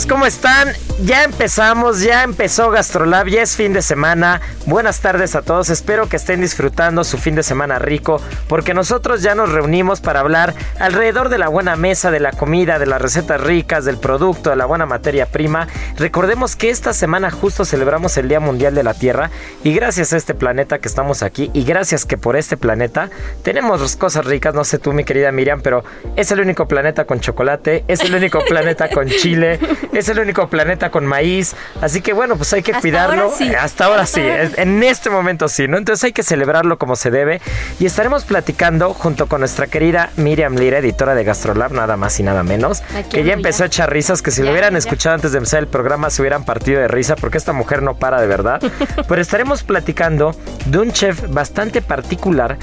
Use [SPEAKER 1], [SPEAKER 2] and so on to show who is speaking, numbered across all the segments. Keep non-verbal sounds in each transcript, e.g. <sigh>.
[SPEAKER 1] Amigos, ¿cómo están? Ya empezamos, ya empezó Gastrolab, ya es fin de semana. Buenas tardes a todos, espero que estén disfrutando su fin de semana rico, porque nosotros ya nos reunimos para hablar alrededor de la buena mesa, de la comida, de las recetas ricas, del producto, de la buena materia prima. Recordemos que esta semana justo celebramos el Día Mundial de la Tierra y gracias a este planeta que estamos aquí y gracias que por este planeta tenemos cosas ricas, no sé tú mi querida Miriam, pero es el único planeta con chocolate, es el único <laughs> planeta con chile, es el único planeta con maíz. Así que bueno, pues hay que
[SPEAKER 2] Hasta
[SPEAKER 1] cuidarlo.
[SPEAKER 2] ahora sí.
[SPEAKER 1] Hasta ahora
[SPEAKER 2] Hasta
[SPEAKER 1] sí,
[SPEAKER 2] ahora
[SPEAKER 1] en este momento sí, ¿no? Entonces hay que celebrarlo como se debe. Y estaremos platicando junto con nuestra querida Miriam Lira, editora de Gastrolab, nada más y nada menos.
[SPEAKER 2] Aquí
[SPEAKER 1] que ya empezó a echar risas, que si lo
[SPEAKER 2] Ya,
[SPEAKER 1] hubieran
[SPEAKER 2] ya.
[SPEAKER 1] escuchado antes de empezar el programa se hubieran partido de risa, porque esta mujer no para de verdad. <laughs> Pero estaremos platicando de un chef bastante particular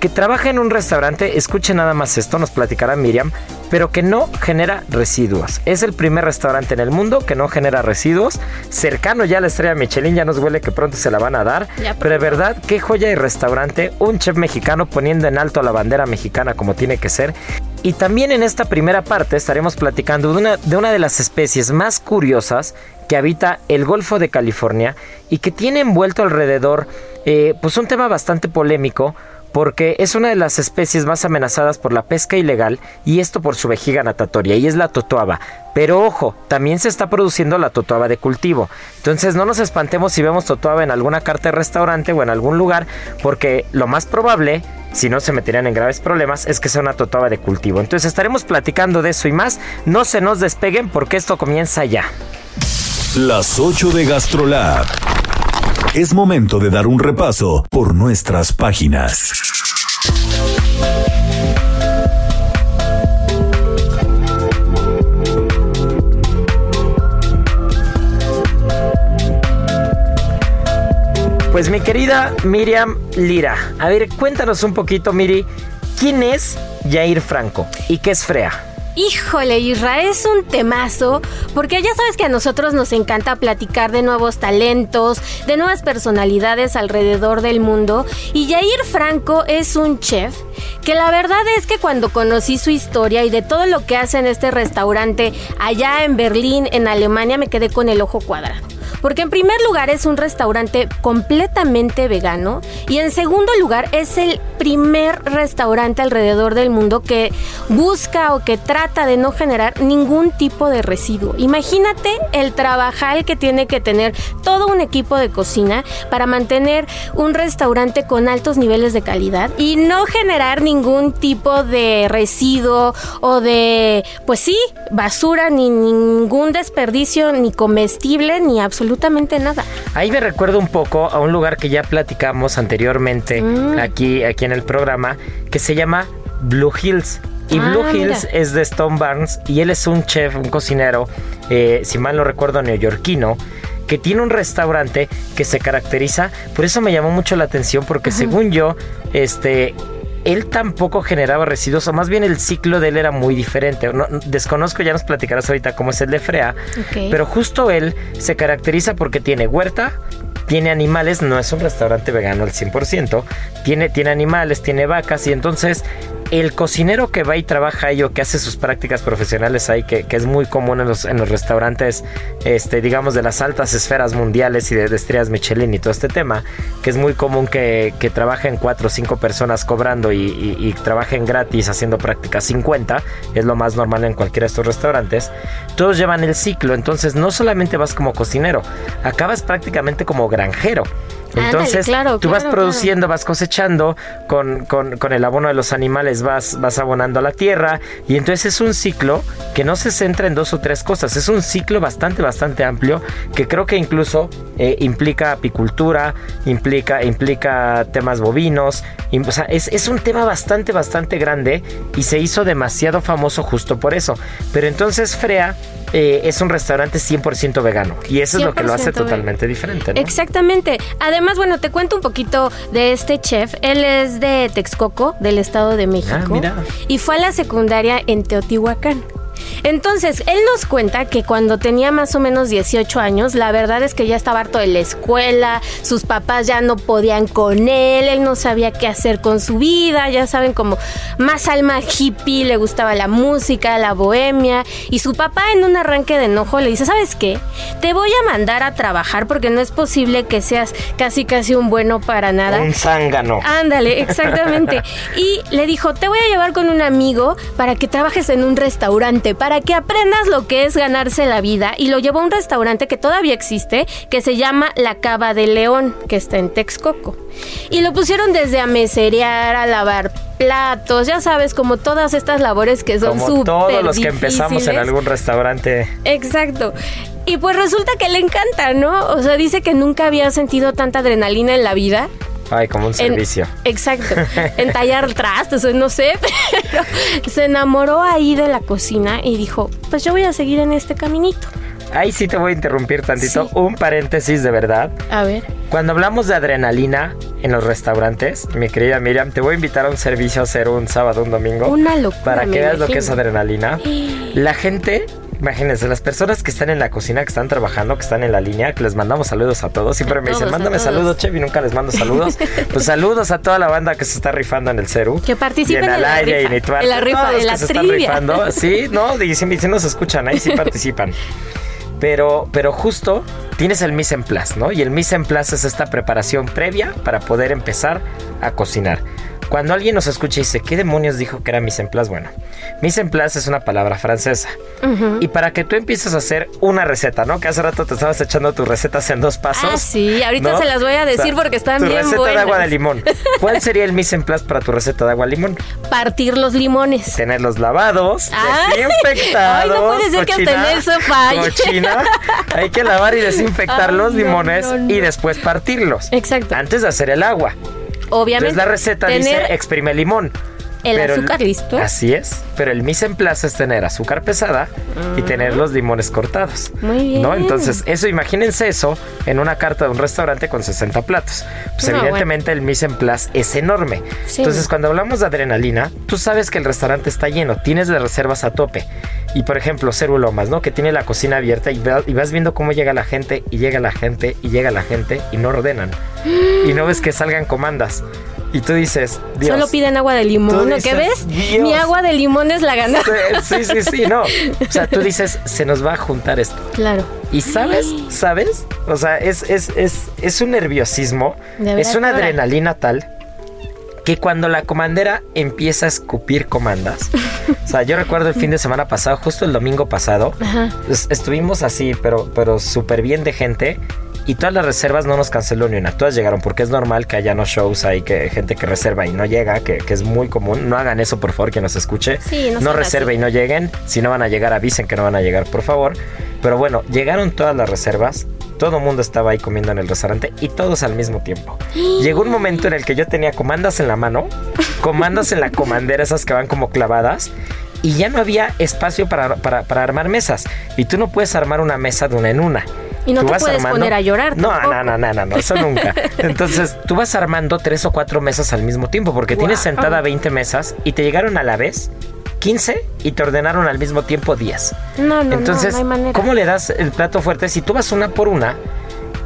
[SPEAKER 1] que trabaja en un restaurante, escuche nada más esto, nos platicará Miriam, pero que no genera residuos. Es el primer restaurante en el mundo que no genera residuos. Cercano ya a la estrella Michelin, ya nos huele que pronto se la van a dar.
[SPEAKER 2] Ya
[SPEAKER 1] pero de verdad, qué joya y restaurante. Un chef mexicano poniendo en alto la bandera mexicana como tiene que ser. Y también en esta primera parte estaremos platicando de una de, una de las especies más curiosas que habita el Golfo de California y que tiene envuelto alrededor eh, pues un tema bastante polémico porque es una de las especies más amenazadas por la pesca ilegal y esto por su vejiga natatoria y es la totoaba. Pero ojo, también se está produciendo la totoaba de cultivo. Entonces no nos espantemos si vemos totoaba en alguna carta de restaurante o en algún lugar porque lo más probable, si no se meterían en graves problemas, es que sea una totoaba de cultivo. Entonces estaremos platicando de eso y más. No se nos despeguen porque esto comienza ya.
[SPEAKER 3] Las 8 de GastroLab. Es momento de dar un repaso por nuestras páginas.
[SPEAKER 1] Pues mi querida Miriam Lira, a ver, cuéntanos un poquito, Miri, ¿quién es Jair Franco y qué es Frea?
[SPEAKER 2] Híjole, Israel es un temazo, porque ya sabes que a nosotros nos encanta platicar de nuevos talentos, de nuevas personalidades alrededor del mundo. Y Jair Franco es un chef que la verdad es que cuando conocí su historia y de todo lo que hace en este restaurante allá en Berlín, en Alemania, me quedé con el ojo cuadrado. Porque en primer lugar es un restaurante completamente vegano y en segundo lugar es el primer restaurante alrededor del mundo que busca o que trata de no generar ningún tipo de residuo. Imagínate el trabajal que tiene que tener todo un equipo de cocina para mantener un restaurante con altos niveles de calidad y no generar ningún tipo de residuo o de, pues sí, basura, ni ningún desperdicio, ni comestible, ni absolutamente nada.
[SPEAKER 1] Ahí me recuerdo un poco a un lugar que ya platicamos anteriormente
[SPEAKER 2] Mm.
[SPEAKER 1] aquí, aquí en el programa, que se llama Blue Hills. Y
[SPEAKER 2] Ah,
[SPEAKER 1] Blue
[SPEAKER 2] mira.
[SPEAKER 1] Hills es de Stone Barnes y él es un chef, un cocinero, eh, si mal no recuerdo, neoyorquino, que tiene un restaurante que se caracteriza, por eso me llamó mucho la atención, porque según yo, este, él tampoco generaba residuos, o más bien el ciclo de él era muy diferente. desconozco, ya nos platicarás ahorita cómo es el de Frea, pero justo él se caracteriza porque tiene huerta, tiene animales, no es un restaurante vegano al 100%, tiene, tiene animales, tiene vacas y entonces el cocinero que va y trabaja ahí o que hace sus prácticas profesionales ahí, que, es muy común en los, en los restaurantes, este, digamos, de las altas esferas mundiales y de, estrellas Michelin y todo este tema, que es muy común que, que trabajen cuatro o cinco personas cobrando y, y, trabajen gratis haciendo prácticas 50, es lo más normal en cualquiera de estos restaurantes, todos llevan el ciclo, entonces no solamente vas como cocinero, acabas prácticamente como granjero. Entonces, tú vas produciendo, vas cosechando, con, con, el abono de los animales vas, vas abonando a la tierra, y entonces es un ciclo que no se centra en dos o tres cosas, es un ciclo bastante, bastante amplio, que creo que incluso eh, implica apicultura, implica, implica temas bovinos, o sea, es, es un tema bastante, bastante grande, y se hizo demasiado famoso justo por eso. Pero entonces Frea eh, es un restaurante 100% vegano. Y eso es lo que lo hace totalmente diferente.
[SPEAKER 2] Exactamente. Además, bueno, te cuento un poquito de este chef. Él es de Texcoco, del Estado de México. Ah, mira. Y fue a la secundaria en Teotihuacán. Entonces, él nos cuenta que cuando tenía más o menos 18 años, la verdad es que ya estaba harto de la escuela, sus papás ya no podían con él, él no sabía qué hacer con su vida, ya saben, como más alma hippie, le gustaba la música, la bohemia, y su papá en un arranque de enojo le dice, ¿sabes qué? Te voy a mandar a trabajar porque no es posible que seas casi casi un bueno para nada.
[SPEAKER 1] Un zángano.
[SPEAKER 2] Ándale, exactamente. <laughs> y le dijo, te voy a llevar con un amigo para que trabajes en un restaurante para que aprendas lo que es ganarse la vida y lo llevó a un restaurante que todavía existe, que se llama La Cava de León, que está en Texcoco. Y lo pusieron desde a meserear, a lavar platos, ya sabes, como todas estas labores que son súper
[SPEAKER 1] todos los que empezamos en algún restaurante.
[SPEAKER 2] Exacto. Y pues resulta que le encanta, ¿no? O sea, dice que nunca había sentido tanta adrenalina en la vida
[SPEAKER 1] Ay, como un servicio.
[SPEAKER 2] exacto. <laughs> En tallar trastes, no sé, <laughs> pero se enamoró ahí de la cocina y dijo, pues yo voy a seguir en este caminito.
[SPEAKER 1] Ahí sí te voy a interrumpir tantito. Un paréntesis de verdad.
[SPEAKER 2] A ver.
[SPEAKER 1] Cuando hablamos de adrenalina en los restaurantes, mi querida Miriam, te voy a invitar a un servicio a hacer un sábado, un domingo.
[SPEAKER 2] Una locura.
[SPEAKER 1] Para que veas lo que es adrenalina. <gasps> La gente Imagínense, las personas que están en la cocina, que están trabajando, que están en la línea, que les mandamos saludos a todos. Siempre me dicen, mándame saludos, Chevy, nunca les mando saludos. <laughs> pues saludos a toda la banda que se está rifando en el CERU.
[SPEAKER 2] Que participen en,
[SPEAKER 1] la
[SPEAKER 2] rifa.
[SPEAKER 1] Y en,
[SPEAKER 2] en la rifa, de la se Están rifando. <laughs>
[SPEAKER 1] Sí, no, y si, nos escuchan, ahí sí <laughs> participan. Pero, pero justo tienes el mise en place, ¿no? Y el mise en place es esta preparación previa para poder empezar a cocinar. Cuando alguien nos escucha y dice, ¿qué demonios dijo que era mise en place? Bueno, mise en place es una palabra francesa. Y para que tú empieces a hacer una receta, ¿no? Que hace rato te estabas echando tus recetas en dos pasos.
[SPEAKER 2] Ah, sí, ahorita se las voy a decir porque están
[SPEAKER 1] tu
[SPEAKER 2] bien
[SPEAKER 1] receta de agua de limón. <laughs> ¿Cuál sería el mise en place para tu receta de agua de limón?
[SPEAKER 2] Partir los limones.
[SPEAKER 1] Tenerlos lavados, <laughs> desinfectados. Ay,
[SPEAKER 2] no puede ser que hasta eso falle.
[SPEAKER 1] Cochina. Hay que lavar y desinfectar los limones y después partirlos.
[SPEAKER 2] Exacto.
[SPEAKER 1] Antes de hacer el agua.
[SPEAKER 2] Obviamente.
[SPEAKER 1] Entonces la receta dice exprime limón.
[SPEAKER 2] El azúcar listo.
[SPEAKER 1] Así es. Pero el mise en place es tener azúcar pesada y tener los limones cortados.
[SPEAKER 2] Muy bien.
[SPEAKER 1] ¿No? Entonces, eso, imagínense eso en una carta de un restaurante con 60 platos. Pues evidentemente el mise en place es enorme. Entonces, cuando hablamos de adrenalina, tú sabes que el restaurante está lleno, tienes de reservas a tope. Y por ejemplo, Cerulomas, ¿no? Que tiene la cocina abierta y, y vas viendo cómo llega la gente y llega la gente y llega la gente y no ordenan. <gasps> y no ves que salgan comandas. Y tú dices, Dios.
[SPEAKER 2] Solo piden agua de limón, ¿no? ¿Qué ves? Mi agua de limón es la gana.
[SPEAKER 1] Sí, sí, sí, no. <laughs> O sea, tú dices, se nos va a juntar esto.
[SPEAKER 2] Claro.
[SPEAKER 1] Y sabes, ¿sabes? O sea, es, es, es, es un nerviosismo, es una adrenalina tal que cuando la comandera empieza a escupir comandas. <laughs> o sea, yo recuerdo el fin de semana pasado, justo el domingo pasado, estuvimos así, pero, pero súper bien de gente y todas las reservas no nos canceló ni una. Todas llegaron porque es normal que haya no shows ahí, que gente que reserva y no llega, que, es muy común. No hagan eso, por favor, que nos escuche.
[SPEAKER 2] no,
[SPEAKER 1] no reserve y no lleguen. Si no van a llegar, avisen que no van a llegar, por favor. Pero bueno, llegaron todas las reservas. Todo el mundo estaba ahí comiendo en el restaurante y todos al mismo tiempo. <gasps> Llegó un momento en el que yo tenía comandas en la mano, comandas en la comandera, esas que van como clavadas, y ya no había espacio para, para, armar mesas. Y tú no puedes armar una mesa de una en una.
[SPEAKER 2] Y no
[SPEAKER 1] tú
[SPEAKER 2] te
[SPEAKER 1] vas
[SPEAKER 2] puedes poner a llorar
[SPEAKER 1] No,
[SPEAKER 2] tampoco.
[SPEAKER 1] no, no, no, no, no, eso nunca. <laughs> Entonces, tú vas armando tres o cuatro mesas al mismo tiempo, porque tienes sentada 20 mesas y te llegaron a la vez 15 y te ordenaron al mismo tiempo 10.
[SPEAKER 2] No, no,
[SPEAKER 1] Entonces,
[SPEAKER 2] no, no hay manera.
[SPEAKER 1] ¿cómo le das el plato fuerte? Si tú vas una por una,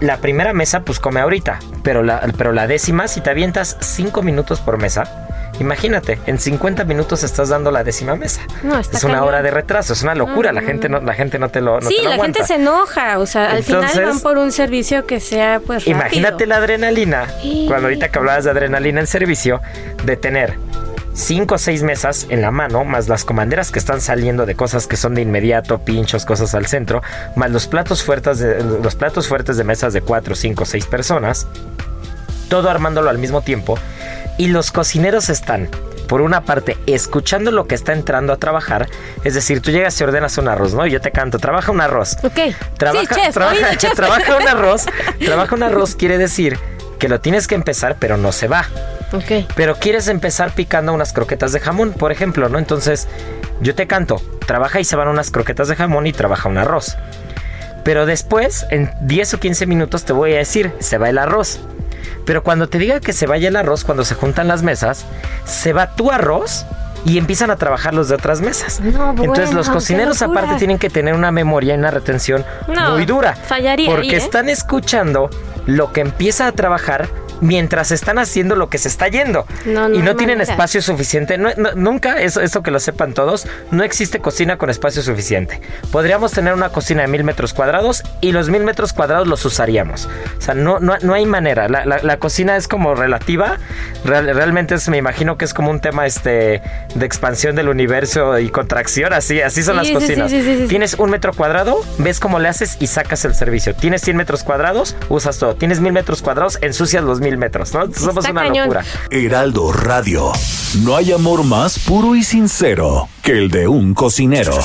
[SPEAKER 1] la primera mesa pues come ahorita, pero la, pero la décima, si te avientas 5 minutos por mesa, imagínate, en 50 minutos estás dando la décima mesa.
[SPEAKER 2] No, está
[SPEAKER 1] es una
[SPEAKER 2] cañón.
[SPEAKER 1] hora de retraso, es una locura,
[SPEAKER 2] No,
[SPEAKER 1] la gente
[SPEAKER 2] no.
[SPEAKER 1] la gente no te lo no
[SPEAKER 2] sí,
[SPEAKER 1] te lo
[SPEAKER 2] la
[SPEAKER 1] aguanta.
[SPEAKER 2] gente se enoja, o sea, al final van por un servicio que sea pues rápido.
[SPEAKER 1] Imagínate la adrenalina,
[SPEAKER 2] Sí.
[SPEAKER 1] cuando ahorita que hablabas de adrenalina en servicio, de tener cinco o seis mesas en la mano, más las comanderas que están saliendo de cosas que son de inmediato, pinchos, cosas al centro, más los platos fuertes de, los platos fuertes de mesas de cuatro, cinco, seis personas, todo armándolo al mismo tiempo, y los cocineros están por una parte, escuchando lo que está entrando a trabajar, es decir, tú llegas y ordenas un arroz, ¿no? Y yo te canto, trabaja un arroz.
[SPEAKER 2] Ok.
[SPEAKER 1] Trabaja,
[SPEAKER 2] sí, chef,
[SPEAKER 1] trabaja,
[SPEAKER 2] oído, chef. <laughs>
[SPEAKER 1] trabaja un arroz. Trabaja un arroz quiere decir que lo tienes que empezar, pero no se va.
[SPEAKER 2] Ok.
[SPEAKER 1] Pero quieres empezar picando unas croquetas de jamón, por ejemplo, ¿no? Entonces, yo te canto, trabaja y se van unas croquetas de jamón y trabaja un arroz. Pero después, en 10 o 15 minutos, te voy a decir, se va el arroz. Pero cuando te diga que se vaya el arroz, cuando se juntan las mesas, se va tu arroz y empiezan a trabajar los de otras mesas.
[SPEAKER 2] No,
[SPEAKER 1] Entonces los cocineros aparte tienen que tener una memoria y una retención
[SPEAKER 2] No,
[SPEAKER 1] muy dura.
[SPEAKER 2] fallaría
[SPEAKER 1] Porque
[SPEAKER 2] ahí, ¿eh?
[SPEAKER 1] están escuchando lo que empieza a trabajar mientras están haciendo lo que se está yendo.
[SPEAKER 2] No, no
[SPEAKER 1] y no tienen
[SPEAKER 2] manera.
[SPEAKER 1] espacio suficiente. No- nunca, eso, eso que lo sepan todos, no existe cocina con espacio suficiente. Podríamos tener una cocina de mil metros cuadrados y los mil metros cuadrados los usaríamos. O sea, no, no, no hay manera. La, la- la cocina es como relativa. Real- realmente es, me imagino que es como un tema este, de expansión del universo y contracción. Así, así son
[SPEAKER 2] Sí,
[SPEAKER 1] las
[SPEAKER 2] sí,
[SPEAKER 1] cocinas.
[SPEAKER 2] sí, sí, sí.
[SPEAKER 1] Tienes un metro cuadrado, ves cómo le haces y sacas el servicio. Tienes 100 metros cuadrados, usas todo. Tienes mil metros cuadrados, ensucias los mil metros, ¿no? Somos
[SPEAKER 2] Está
[SPEAKER 1] una
[SPEAKER 2] cañón.
[SPEAKER 1] locura.
[SPEAKER 3] Heraldo Radio. No hay amor más puro y sincero que el de un cocinero.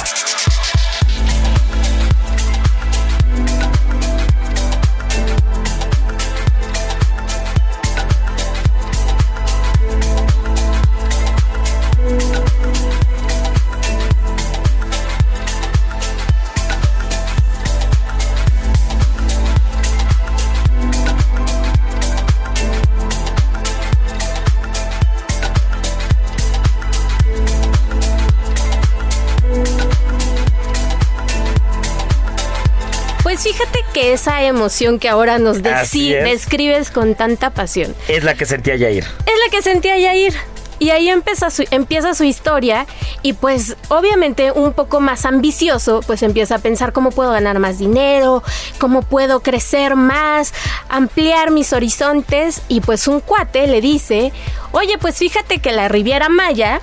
[SPEAKER 2] Que esa emoción que ahora nos describes con tanta pasión
[SPEAKER 1] Es la que sentía Yair.
[SPEAKER 2] es la que sentía Yair. Y ahí empieza su, empieza su historia y pues obviamente un poco más ambicioso, pues empieza a pensar cómo puedo ganar más dinero, cómo puedo crecer más, ampliar mis horizontes y pues un cuate le dice, oye pues fíjate que la Riviera Maya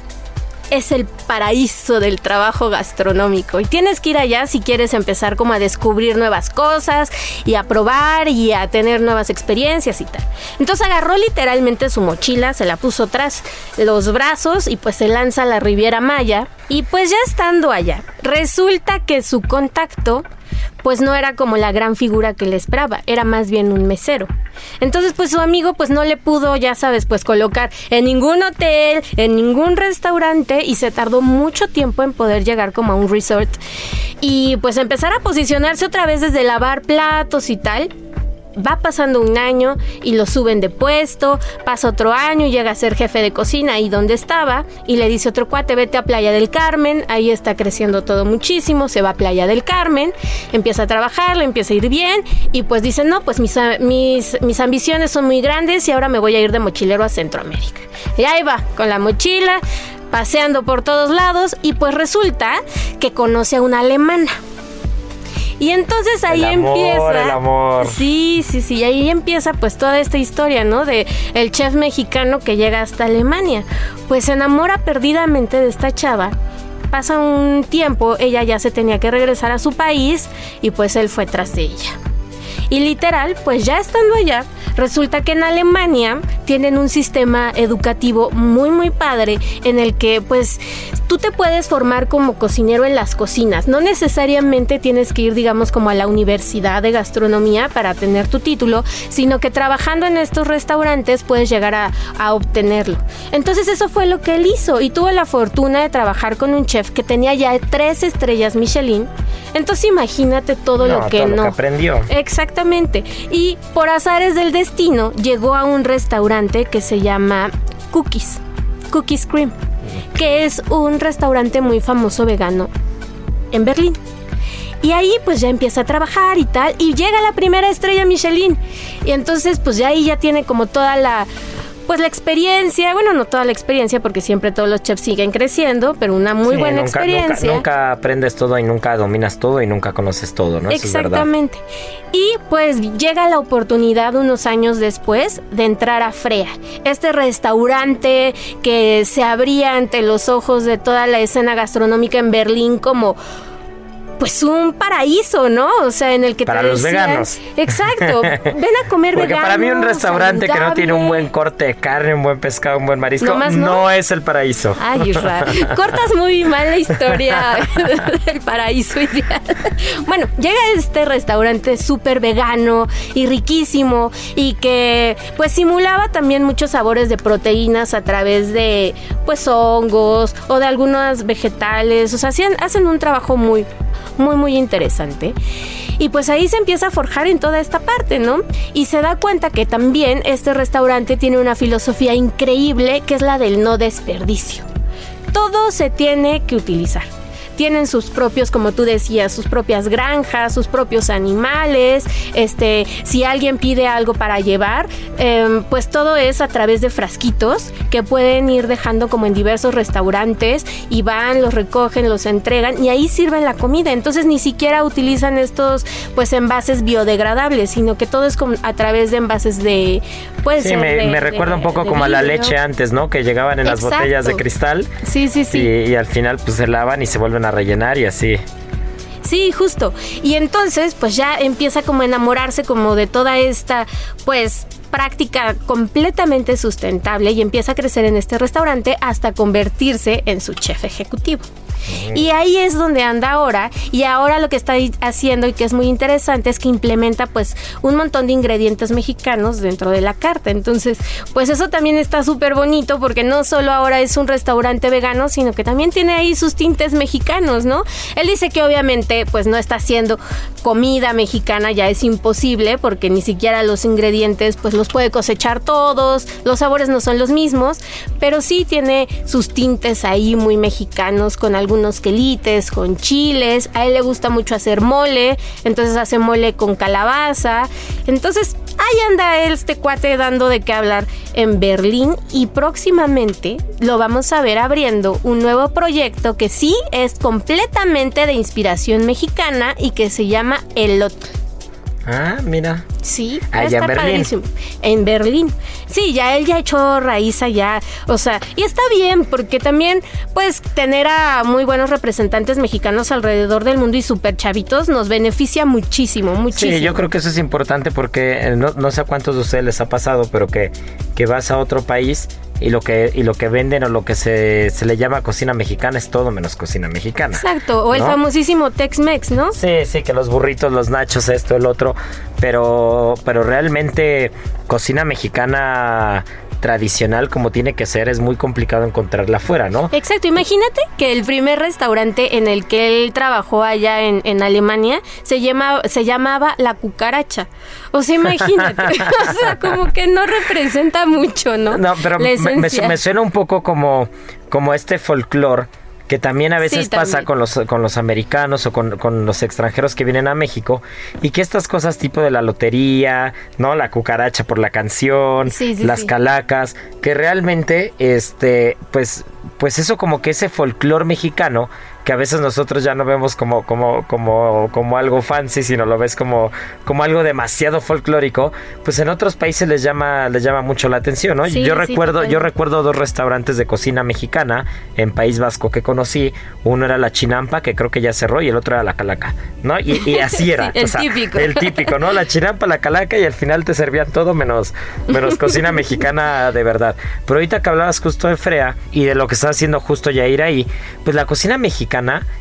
[SPEAKER 2] es el paraíso del trabajo gastronómico y tienes que ir allá si quieres empezar como a descubrir nuevas cosas y a probar y a tener nuevas experiencias y tal. Entonces agarró literalmente su mochila, se la puso tras los brazos y pues se lanza a la Riviera Maya y pues ya estando allá, resulta que su contacto pues no era como la gran figura que le esperaba, era más bien un mesero. Entonces, pues su amigo pues no le pudo, ya sabes, pues colocar en ningún hotel, en ningún restaurante y se tardó mucho tiempo en poder llegar como a un resort y pues empezar a posicionarse otra vez desde lavar platos y tal. Va pasando un año y lo suben de puesto, pasa otro año y llega a ser jefe de cocina ahí donde estaba y le dice otro cuate, vete a Playa del Carmen, ahí está creciendo todo muchísimo, se va a Playa del Carmen, empieza a trabajar, le empieza a ir bien y pues dice, no, pues mis, mis, mis ambiciones son muy grandes y ahora me voy a ir de mochilero a Centroamérica. Y ahí va, con la mochila, paseando por todos lados y pues resulta que conoce a una alemana. Y entonces ahí
[SPEAKER 1] El amor,
[SPEAKER 2] empieza.
[SPEAKER 1] el amor.
[SPEAKER 2] Sí, sí, sí. Ahí empieza pues toda esta historia, ¿no? De el chef mexicano que llega hasta Alemania. Pues se enamora perdidamente de esta chava. Pasa un tiempo, ella ya se tenía que regresar a su país y pues él fue tras de ella. Y literal, pues ya estando allá, resulta que en Alemania tienen un sistema educativo muy muy padre en el que pues tú te puedes formar como cocinero en las cocinas. No necesariamente tienes que ir, digamos, como a la universidad de gastronomía para tener tu título, sino que trabajando en estos restaurantes puedes llegar a, obtenerlo. Entonces eso fue lo que él hizo y tuvo la fortuna de trabajar con un chef que tenía ya tres estrellas Michelin. Entonces imagínate todo lo que no.
[SPEAKER 1] aprendió.
[SPEAKER 2] Exactamente. Y por azares del destino llegó a un restaurante que se llama Cookies. Cookies Cream que es un restaurante muy famoso vegano en Berlín. Y ahí pues ya empieza a trabajar y tal, y llega la primera estrella Michelin. Y entonces pues ya ahí ya tiene como toda la pues la experiencia, bueno, no toda la experiencia porque siempre todos los chefs siguen creciendo, pero una muy buena experiencia.
[SPEAKER 1] Nunca, aprendes todo y nunca dominas todo y nunca conoces todo, ¿no?
[SPEAKER 2] Exactamente. y pues llega la oportunidad unos años después de entrar a Frea, este restaurante que se abría ante los ojos de toda la escena gastronómica en Berlín como pues un paraíso, ¿no? O sea, en el que
[SPEAKER 1] para los veganos. <laughs>
[SPEAKER 2] Exacto. Ven a comer
[SPEAKER 1] Porque para mí un restaurante que no tiene un buen corte de carne, un buen pescado, un buen marisco, no, es el paraíso.
[SPEAKER 2] Ay, Isra, <laughs> cortas muy mal la historia <laughs> del paraíso ideal. Bueno, llega este restaurante súper vegano y riquísimo y que pues simulaba también muchos sabores de proteínas a través de pues hongos o de algunos vegetales. O sea, hacen, hacen un trabajo muy muy muy interesante. Y pues ahí se empieza a forjar en toda esta parte, ¿no? Y se da cuenta que también este restaurante tiene una filosofía increíble que es la del no desperdicio. Todo se tiene que utilizar tienen sus propios, como tú decías, sus propias granjas, sus propios animales. Este, si alguien pide algo para llevar, em, pues todo es a través de frasquitos que pueden ir dejando como en diversos restaurantes y van, los recogen, los entregan y ahí sirven la comida. Entonces ni siquiera utilizan estos pues envases biodegradables, sino que todo es como a través de envases de pues
[SPEAKER 1] sí, me, recuerda un poco como a la leche antes, ¿no? Que llegaban en las botellas de cristal.
[SPEAKER 2] Sí, sí, sí.
[SPEAKER 1] Y, y al final pues se lavan y se vuelven a rellenar y así.
[SPEAKER 2] Sí, justo. Y entonces, pues ya empieza como a enamorarse como de toda esta, pues, práctica completamente sustentable y empieza a crecer en este restaurante hasta convertirse en su chef ejecutivo. Y ahí es donde anda ahora. Y ahora lo que está haciendo y que es muy interesante es que implementa pues un montón de ingredientes mexicanos dentro de la carta. Entonces, pues eso también está súper bonito porque no solo ahora es un restaurante vegano, sino que también tiene ahí sus tintes mexicanos, ¿no? Él dice que obviamente pues no está haciendo comida mexicana, ya es imposible porque ni siquiera los ingredientes pues los puede cosechar todos, los sabores no son los mismos, pero sí tiene sus tintes ahí muy mexicanos con algún unos quelites con chiles. A él le gusta mucho hacer mole, entonces hace mole con calabaza. Entonces ahí anda este cuate dando de qué hablar en Berlín y próximamente lo vamos a ver abriendo un nuevo proyecto que sí es completamente de inspiración mexicana y que se llama El
[SPEAKER 1] Ah, mira.
[SPEAKER 2] Sí, allá en Berlín. En Berlín. Sí, ya él ya echó raíz allá. O sea, y está bien, porque también, pues, tener a muy buenos representantes mexicanos alrededor del mundo y súper chavitos nos beneficia muchísimo, muchísimo.
[SPEAKER 1] Sí, yo creo que eso es importante porque eh, no, no sé a cuántos de ustedes les ha pasado, pero que, que vas a otro país y lo que y lo que venden o lo que se, se, le llama cocina mexicana es todo menos cocina mexicana.
[SPEAKER 2] Exacto, o el famosísimo Tex-Mex, ¿no?
[SPEAKER 1] Sí, sí, que los burritos, los nachos, esto, el otro, pero pero realmente cocina mexicana tradicional como tiene que ser, es muy complicado encontrarla afuera, ¿no?
[SPEAKER 2] Exacto, imagínate que el primer restaurante en el que él trabajó allá en, en Alemania se, llama, se llamaba La Cucaracha. O sea, imagínate, <laughs> o sea, como que no representa mucho, ¿no?
[SPEAKER 1] No, pero me, me, suena un poco como, como este folclore que también a veces pasa con los, con los americanos o con, los extranjeros que vienen a México y que estas cosas tipo de la lotería, ¿no? La cucaracha por la canción, las calacas, que realmente, este, pues, pues eso como que ese folclore mexicano que a veces nosotros ya no vemos como, como, como, como algo fancy, sino lo ves como, como algo demasiado folclórico, pues en otros países les llama, les llama mucho la atención, ¿no? yo recuerdo, yo recuerdo dos restaurantes de cocina mexicana en País Vasco que conocí. Uno era la Chinampa, que creo que ya cerró, y el otro era la Calaca, ¿no? Y, así <laughs> era.
[SPEAKER 2] el típico.
[SPEAKER 1] El típico, ¿no? La Chinampa, la Calaca, y al final te servían todo menos, menos cocina <laughs> mexicana de verdad. Pero ahorita que hablabas justo de Frea y de lo que está haciendo justo Yair ahí, pues la cocina mexicana,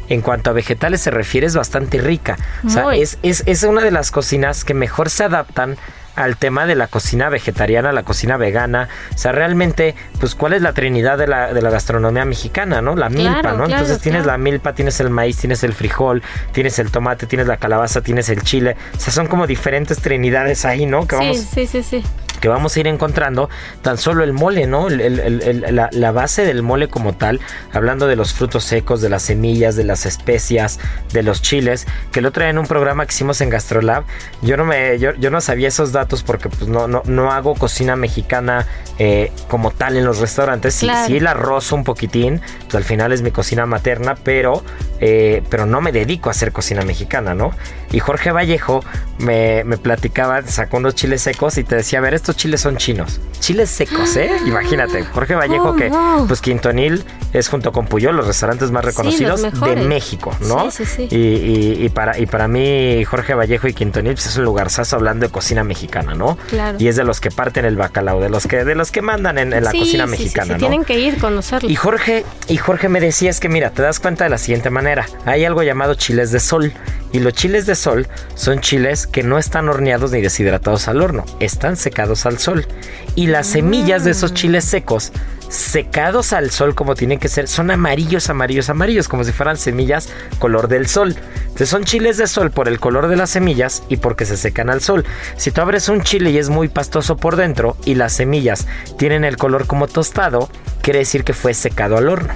[SPEAKER 1] en cuanto a vegetales se refiere, es bastante rica. O sea, es, es, es una de las cocinas que mejor se adaptan al tema de la cocina vegetariana, la cocina vegana. O sea, realmente, pues, ¿cuál es la trinidad de la, de la gastronomía mexicana, no? La milpa, ¿no? Entonces tienes la milpa, tienes el maíz, tienes el frijol, tienes el tomate, tienes la calabaza, tienes el chile. O sea, son como diferentes trinidades ahí, ¿no?
[SPEAKER 2] Que vamos, sí, sí, sí, sí
[SPEAKER 1] que vamos a ir encontrando tan solo el mole, ¿no? la, base del mole como tal, hablando de los frutos secos, de las semillas, de las especias, de los chiles, que el otro día en un programa que hicimos en Gastrolab, yo no me, yo, no sabía esos datos porque pues no, no, no hago cocina mexicana eh, como tal en los restaurantes. Sí, sí la rozo un poquitín, pues al final es mi cocina materna, pero, eh, pero no me dedico a hacer cocina mexicana, ¿no? Y Jorge Vallejo me, me platicaba, sacó unos chiles secos y te decía, a ver, estos chiles son chinos. Chiles secos, ¿eh? <gasps> Imagínate. Jorge Vallejo, oh, que pues Quintonil es junto con Puyol los restaurantes más reconocidos de México, ¿no? Sí, sí, sí. Y, y, para, y para mí, Jorge Vallejo y Quintonil pues, es un lugarzazo hablando de cocina mexicana, ¿no? Claro. Y es de los que parten el bacalao, de los que, de los que mandan en, la cocina mexicana, ¿no?
[SPEAKER 2] Tienen que ir conocerlo.
[SPEAKER 1] Y Jorge, y Jorge me decía es que mira, te das cuenta de la siguiente manera. Hay algo llamado chiles de sol. Y los chiles de sol son chiles que no están horneados ni deshidratados al horno, están secados al sol. Y las semillas de esos chiles secos, secados al sol como tienen que ser, son amarillos, amarillos, amarillos, como si fueran semillas color del sol. Entonces son chiles de sol por el color de las semillas y porque se secan al sol. Si tú abres un chile y es muy pastoso por dentro y las semillas tienen el color como tostado, quiere decir que fue secado al horno.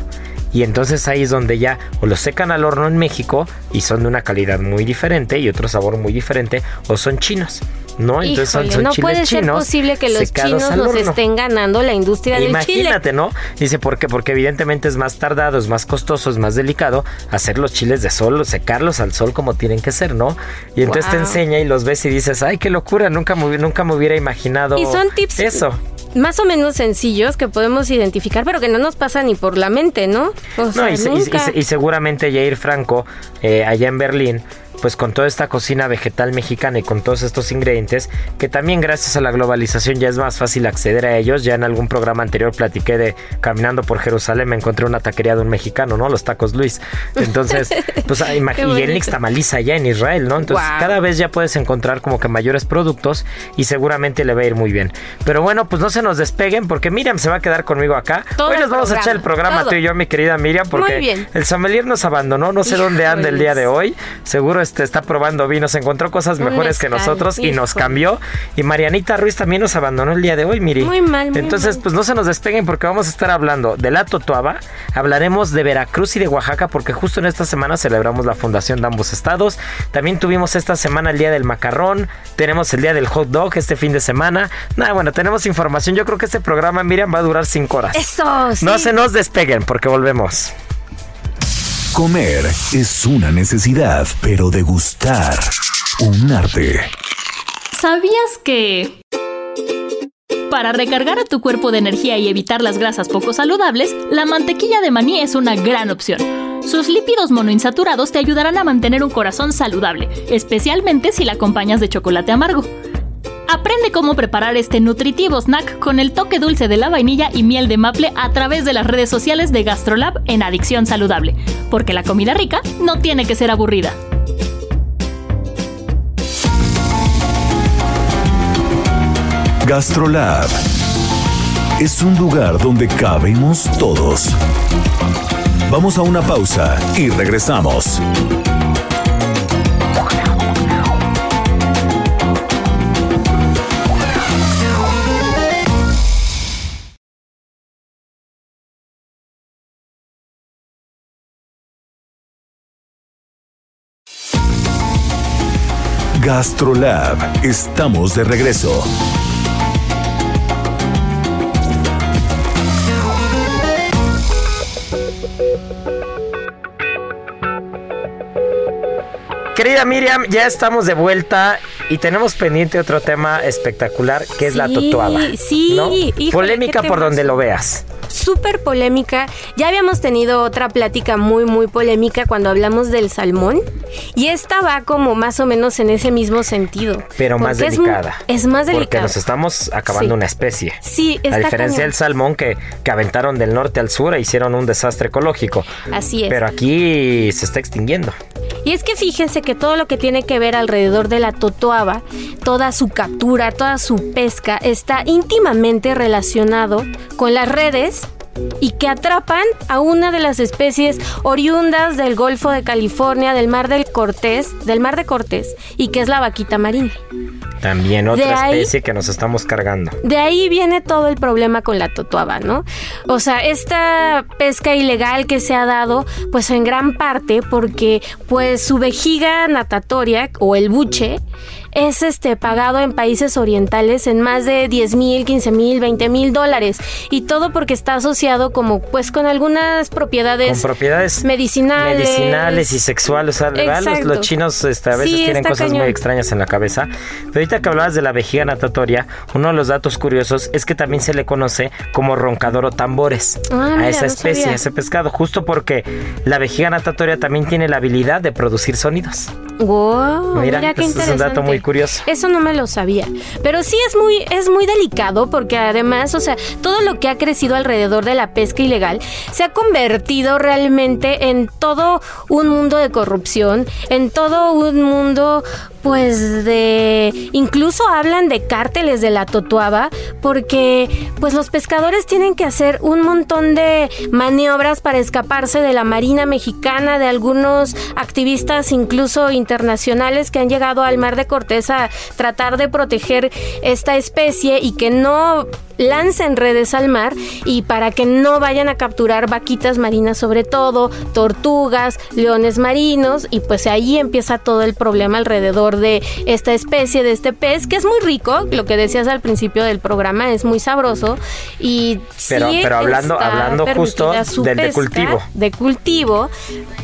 [SPEAKER 1] Y entonces ahí es donde ya o lo secan al horno en México y son de una calidad muy diferente y otro sabor muy diferente o son chinos. ¿No?
[SPEAKER 2] Entonces no puede ser posible que los chinos nos estén ganando la industria del
[SPEAKER 1] chile. Imagínate, ¿no? Dice, ¿por qué? Porque evidentemente es más tardado, es más costoso, es más delicado hacer los chiles de sol, secarlos al sol como tienen que ser, ¿no? Y entonces te enseña y los ves y dices, ay, qué locura, nunca me, nunca me hubiera imaginado
[SPEAKER 2] y son tips eso más o menos sencillos que podemos identificar, pero que no nos pasa ni por la mente, ¿no?
[SPEAKER 1] no, y, seguramente Jair Franco, eh, allá en Berlín, pues con toda esta cocina vegetal mexicana y con todos estos ingredientes, que también gracias a la globalización ya es más fácil acceder a ellos. Ya en algún programa anterior platiqué de caminando por Jerusalén, me encontré una taquería de un mexicano, ¿no? Los tacos Luis. Entonces, <laughs> pues ah, y el Nixtamaliza allá en Israel, ¿no? Entonces, cada vez ya puedes encontrar como que mayores productos y seguramente le va a ir muy bien. Pero bueno, pues no se nos despeguen porque Miriam se va a quedar conmigo acá. Hoy nos vamos a echar el programa tú y yo, mi querida Miriam, porque el sommelier nos abandonó, no sé dónde anda el día de hoy. Seguro este, está probando vinos, encontró cosas mejores que nosotros y nos cambió. Y Marianita Ruiz también nos abandonó el día de hoy, Miri.
[SPEAKER 2] Muy mal.
[SPEAKER 1] Entonces, pues no se nos despeguen porque vamos a estar hablando de la Totoaba, hablaremos de Veracruz y de Oaxaca porque justo en esta semana celebramos la fundación de ambos estados. También tuvimos esta semana el día del macarrón, tenemos el día del hot dog este fin de semana. Nada, bueno, tenemos información. Yo creo que este programa, Miriam, va a durar cinco horas.
[SPEAKER 2] Eso.
[SPEAKER 1] No se nos despeguen porque volvemos.
[SPEAKER 3] Comer es una necesidad, pero degustar un arte.
[SPEAKER 4] ¿Sabías que... Para recargar a tu cuerpo de energía y evitar las grasas poco saludables, la mantequilla de maní es una gran opción. Sus lípidos monoinsaturados te ayudarán a mantener un corazón saludable, especialmente si la acompañas de chocolate amargo. Aprende cómo preparar este nutritivo snack con el toque dulce de la vainilla y miel de maple a través de las redes sociales de Gastrolab en Adicción Saludable, porque la comida rica no tiene que ser aburrida.
[SPEAKER 3] Gastrolab es un lugar donde cabemos todos. Vamos a una pausa y regresamos. Astrolab, estamos de regreso.
[SPEAKER 1] Querida Miriam, ya estamos de vuelta y tenemos pendiente otro tema espectacular que es la tatuada.
[SPEAKER 2] Sí,
[SPEAKER 1] ¿no? Polémica por donde lo veas
[SPEAKER 2] súper polémica. Ya habíamos tenido otra plática muy, muy polémica cuando hablamos del salmón. Y esta va como más o menos en ese mismo sentido.
[SPEAKER 1] Pero más
[SPEAKER 2] Porque es
[SPEAKER 1] delicada.
[SPEAKER 2] Es, más
[SPEAKER 1] Porque
[SPEAKER 2] delicada.
[SPEAKER 1] nos estamos acabando
[SPEAKER 2] Sí.
[SPEAKER 1] una especie.
[SPEAKER 2] Sí, está
[SPEAKER 1] A diferencia
[SPEAKER 2] cañón.
[SPEAKER 1] del salmón que, que aventaron del norte al sur e hicieron un desastre ecológico.
[SPEAKER 2] Así es.
[SPEAKER 1] Pero aquí se está extinguiendo.
[SPEAKER 2] Y es que fíjense que todo lo que tiene que ver alrededor de la totoaba, toda su captura, toda su pesca, está íntimamente relacionado con las redes y que atrapan a una de las especies oriundas del Golfo de California, del Mar del Cortés, del Mar de Cortés, y que es la vaquita marina.
[SPEAKER 1] También otra
[SPEAKER 2] ahí-
[SPEAKER 1] especie que nos estamos cargando.
[SPEAKER 2] De ahí viene todo el problema con la totoaba, ¿no? O sea, esta pesca ilegal que se ha dado, pues en gran parte porque pues su vejiga natatoria o el buche es este pagado en países orientales en más de 10 mil, 15 mil, 20 mil dólares y todo porque está asociado como pues con algunas propiedades
[SPEAKER 1] Con propiedades
[SPEAKER 2] medicinales,
[SPEAKER 1] medicinales y sexuales. O sea, los, chinos este, a veces
[SPEAKER 2] Sí,
[SPEAKER 1] tienen cosas
[SPEAKER 2] cañón.
[SPEAKER 1] muy extrañas en la cabeza. Pero ahorita que hablabas de la vejiga natatoria, uno de los datos curiosos es que también se le conoce como roncador o tambores
[SPEAKER 2] Ah,
[SPEAKER 1] a
[SPEAKER 2] mira,
[SPEAKER 1] esa especie, a ese pescado, justo porque la vejiga natatoria también tiene la habilidad de producir sonidos.
[SPEAKER 2] Wow,
[SPEAKER 1] Mira,
[SPEAKER 2] mira, qué
[SPEAKER 1] ese es un dato muy
[SPEAKER 2] Eso no me lo sabía. Pero sí es muy, es muy delicado porque además, o sea, todo lo que ha crecido alrededor de la pesca ilegal se ha convertido realmente en todo un mundo de corrupción, en todo un mundo pues de incluso hablan de cárteles de la totuaba porque pues los pescadores tienen que hacer un montón de maniobras para escaparse de la marina mexicana de algunos activistas incluso internacionales que han llegado al mar de Cortés a tratar de proteger esta especie y que no lancen redes al mar y para que no vayan a capturar vaquitas marinas sobre todo, tortugas, leones marinos y pues ahí empieza todo el problema alrededor de esta especie, de este pez que es muy rico, lo que decías al principio del programa es muy sabroso y
[SPEAKER 1] Pero-
[SPEAKER 2] sí
[SPEAKER 1] pero hablando-
[SPEAKER 2] está
[SPEAKER 1] hablando justo del de cultivo.
[SPEAKER 2] de cultivo,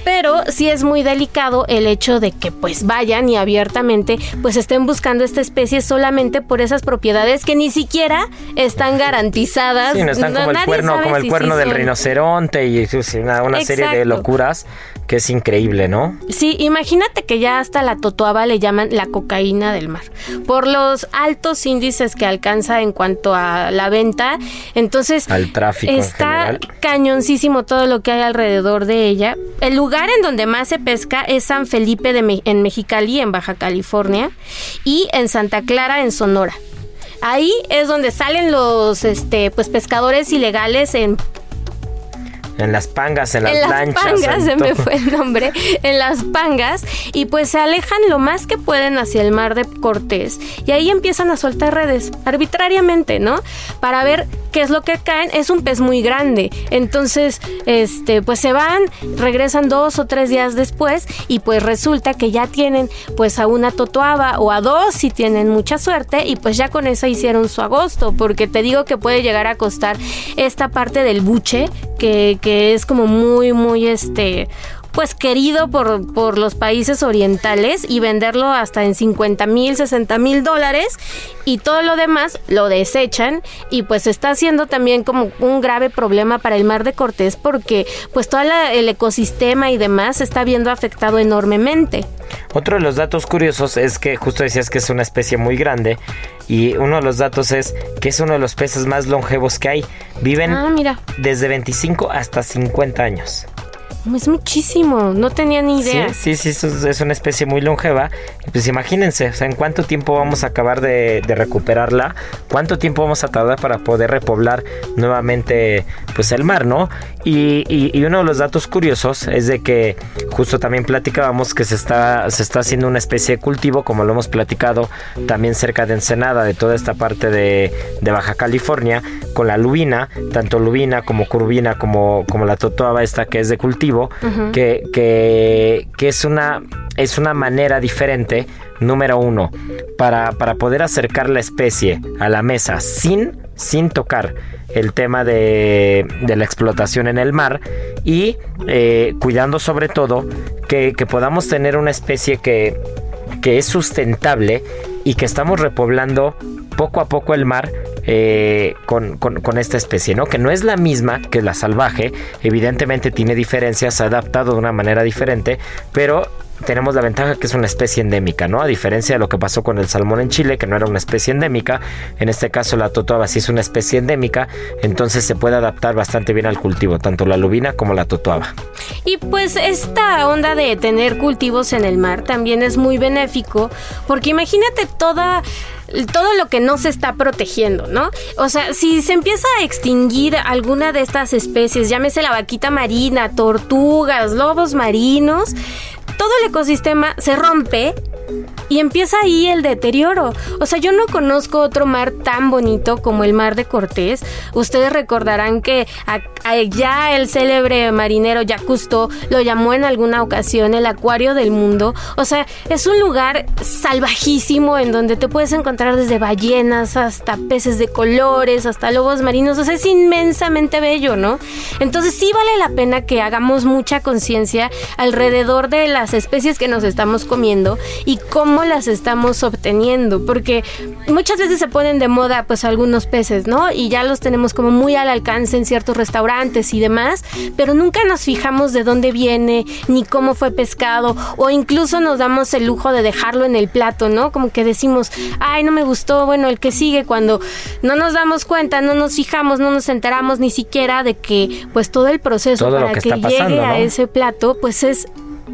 [SPEAKER 2] pero sí es muy delicado el hecho de que pues vayan y abiertamente pues estén buscando esta especie solamente por esas propiedades que ni siquiera están garantizadas.
[SPEAKER 1] Sí, no están
[SPEAKER 2] No,
[SPEAKER 1] como el cuerno,
[SPEAKER 2] sabe
[SPEAKER 1] como el
[SPEAKER 2] si
[SPEAKER 1] cuerno
[SPEAKER 2] sí
[SPEAKER 1] del rinoceronte y una, una serie de locuras que es increíble, ¿no?
[SPEAKER 2] Sí, imagínate que ya hasta la totoaba le llaman la cocaína del mar, por los altos índices que alcanza en cuanto a la venta. Entonces,
[SPEAKER 1] Al tráfico
[SPEAKER 2] está cañoncísimo todo lo que hay alrededor de ella. El lugar en donde más se pesca es San Felipe de Me- en Mexicali, en Baja California, y en Santa Clara, en Sonora. Ahí es donde salen los este pues pescadores ilegales en
[SPEAKER 1] En las pangas, en las,
[SPEAKER 2] en las
[SPEAKER 1] lanchas.
[SPEAKER 2] pangas,
[SPEAKER 1] en
[SPEAKER 2] se me fue el nombre, en las pangas, y pues se alejan lo más que pueden hacia el mar de Cortés, y ahí empiezan a soltar redes, arbitrariamente, ¿no? Para ver qué es lo que caen, es un pez muy grande, entonces, este, pues se van, regresan dos o tres días después, y pues resulta que ya tienen pues a una totoaba o a dos si tienen mucha suerte, y pues ya con eso hicieron su agosto, porque te digo que puede llegar a costar esta parte del buche, que, que es como muy, muy este pues querido por, por los países orientales y venderlo hasta en 50 mil, 60 mil dólares y todo lo demás lo desechan y pues está haciendo también como un grave problema para el mar de Cortés porque pues todo el ecosistema y demás se está viendo afectado enormemente.
[SPEAKER 1] Otro de los datos curiosos es que justo decías que es una especie muy grande y uno de los datos es que es uno de los peces más longevos que hay. Viven
[SPEAKER 2] Ah, mira,
[SPEAKER 1] desde 25 hasta 50 años.
[SPEAKER 2] Es muchísimo, no tenía ni idea.
[SPEAKER 1] Sí, sí, sí, es una especie muy longeva. Pues imagínense, o sea, en cuánto tiempo vamos a acabar de, de recuperarla, cuánto tiempo vamos a tardar para poder repoblar nuevamente pues el mar, ¿no? Y, y- y uno de los datos curiosos es de que justo también platicábamos que se está, se está haciendo una especie de cultivo, como lo hemos platicado, también cerca de Ensenada, de toda esta parte de, de Baja California, con la lubina, tanto lubina como curvina, como, como la totoaba esta que es de cultivo, que, que, que es una es una manera diferente, número uno, para, para poder acercar la especie a la mesa sin, sin tocar el tema de, de la explotación en el mar y eh, cuidando sobre todo que, que podamos tener una especie que, que es sustentable y que estamos repoblando poco a poco el mar eh, con, con, esta especie, ¿no? Que no es la misma que la salvaje, evidentemente tiene diferencias, ha adaptado de una manera diferente, pero tenemos la ventaja que es una especie endémica, ¿no? A diferencia de lo que pasó con el salmón en Chile, que no era una especie endémica, en este caso la totoaba sí es una especie endémica, entonces se puede adaptar bastante bien al cultivo, tanto la lubina como la totoaba.
[SPEAKER 2] Y pues esta onda de tener cultivos en el mar también es muy benéfico, porque imagínate toda todo lo que no se está protegiendo, ¿no? O sea, si se empieza a extinguir alguna de estas especies, llámese la vaquita marina, tortugas, lobos marinos, todo el ecosistema se rompe y empieza ahí el deterioro. O sea, yo no conozco otro mar tan bonito como el mar de Cortés. Ustedes recordarán que ya el célebre marinero Jacques Cousteau lo llamó en alguna ocasión el acuario del mundo. O sea, es un lugar salvajísimo en donde te puedes encontrar desde ballenas hasta peces de colores, hasta lobos marinos. O sea, es inmensamente bello, ¿no? Entonces sí vale la pena que hagamos mucha conciencia alrededor de las especies que nos estamos comiendo y cómo las estamos obteniendo, porque muchas veces se ponen de moda pues algunos peces, ¿no? Y ya los tenemos como muy al alcance en ciertos restaurantes y demás, pero nunca nos fijamos de dónde viene, ni cómo fue pescado, o incluso nos damos el lujo de dejarlo en el plato, ¿no? Como que decimos, ay, no me gustó, bueno, el que sigue, cuando no nos damos cuenta, no nos fijamos, no nos enteramos ni siquiera de que pues todo el proceso para que, llegue a ese plato, pues es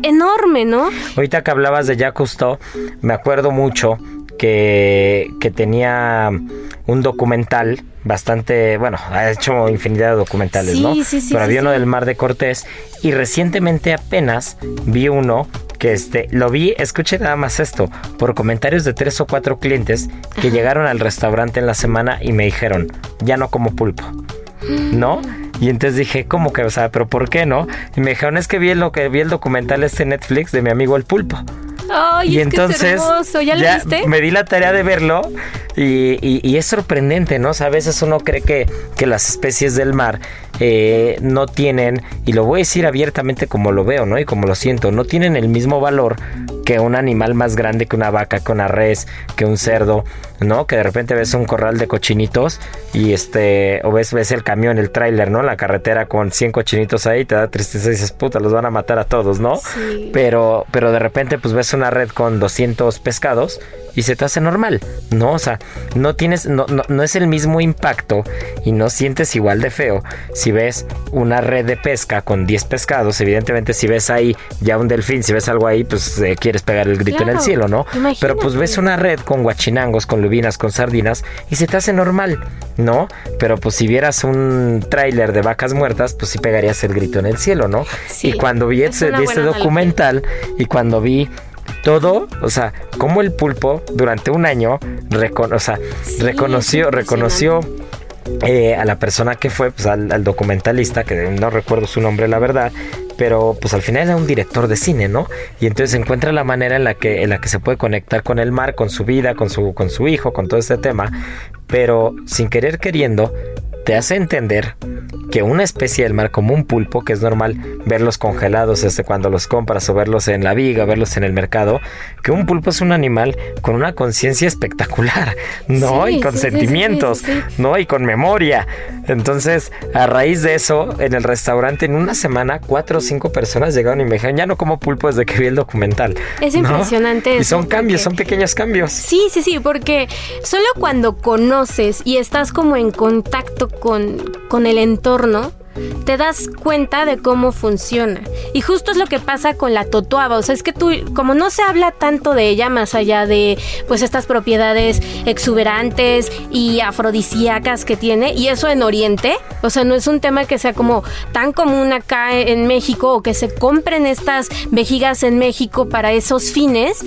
[SPEAKER 2] enorme, ¿no?
[SPEAKER 1] Ahorita que hablabas de Jacques Cousteau, me acuerdo mucho que, que tenía un documental bastante, bueno, ha hecho infinidad de documentales,
[SPEAKER 2] sí,
[SPEAKER 1] ¿no?
[SPEAKER 2] Sí, sí,
[SPEAKER 1] Pero había uno del Mar de Cortés y recientemente apenas vi uno que este, lo vi, escuche nada más esto, por comentarios de tres o cuatro clientes que llegaron al restaurante en la semana y me dijeron, ya no como pulpo, ¿no? Y entonces dije, ¿cómo que? O sea, ¿pero por qué no? Y me dijeron, es que vi lo que vi el documental este Netflix de mi amigo el pulpo.
[SPEAKER 2] Ay,
[SPEAKER 1] y
[SPEAKER 2] es
[SPEAKER 1] entonces
[SPEAKER 2] que es hermoso. ¿Ya lo viste?
[SPEAKER 1] me di la tarea de verlo y, y- y es sorprendente, ¿no? O sea, a veces uno cree que, que las especies del mar eh, no tienen, y lo voy a decir abiertamente como lo veo, ¿no? Y como lo siento, no tienen el mismo valor que un animal más grande que una vaca, que una res, que un cerdo, ¿no? Que de repente ves un corral de cochinitos y este, o ves, ves el camión, el tráiler, ¿no? La carretera con 100 cochinitos ahí, te da tristeza y dices, puta, los van a matar a todos, ¿no?
[SPEAKER 2] Sí.
[SPEAKER 1] Pero, pero de repente pues ves una red con 200 pescados y se te hace normal, ¿no? O sea, no tienes, no, no, no es el mismo impacto y no sientes igual de feo si ves una red de pesca con 10 pescados, evidentemente si ves ahí ya un delfín, si ves algo ahí, pues eh, quieres pegar el grito en el cielo, ¿no?
[SPEAKER 2] imagínate.
[SPEAKER 1] Pero pues ves una red con guachinangos, con lubinas, con sardinas y se te hace normal, ¿no? Pero pues si vieras un tráiler de vacas muertas, pues sí pegarías el grito en el cielo, ¿no?
[SPEAKER 2] Sí,
[SPEAKER 1] y cuando vi
[SPEAKER 2] es
[SPEAKER 1] este, este documental y cuando vi todo, o sea, como el pulpo durante un año recono- o sea,
[SPEAKER 2] Sí,
[SPEAKER 1] reconoció, reconoció eh, a la persona que fue, pues al, al documentalista, que no recuerdo su nombre, la verdad, pero pues al final era un director de cine, ¿no? Y entonces encuentra la manera en la que, en la que se puede conectar con el mar, con su vida, con su, con su hijo, con todo este tema, pero sin querer queriendo, te hace entender que una especie del mar como un pulpo, que es normal verlos congelados desde cuando los compras o verlos en la viga, verlos en el mercado, que un pulpo es un animal con una conciencia espectacular, <laughs> ¿no?
[SPEAKER 2] Sí,
[SPEAKER 1] y con
[SPEAKER 2] sí,
[SPEAKER 1] sentimientos,
[SPEAKER 2] sí.
[SPEAKER 1] ¿no? Y con memoria. Entonces, a raíz de eso, en el restaurante, en una semana, cuatro o cinco personas llegaron y me dijeron, ya no como pulpo desde que vi el documental.
[SPEAKER 2] Es
[SPEAKER 1] ¿no?
[SPEAKER 2] impresionante
[SPEAKER 1] Y
[SPEAKER 2] eso,
[SPEAKER 1] son cambios,
[SPEAKER 2] porque-
[SPEAKER 1] son pequeños cambios.
[SPEAKER 2] Sí, sí, sí, porque solo cuando conoces y estás como en contacto con, con el entorno, te das cuenta de cómo funciona. Y justo es lo que pasa con la totoaba. O sea, es que tú, como no se habla tanto de ella más allá de pues estas propiedades exuberantes y afrodisíacas que tiene, y eso en Oriente, o sea, no es un tema que sea como tan común acá en México o que se compren estas vejigas en México para esos fines,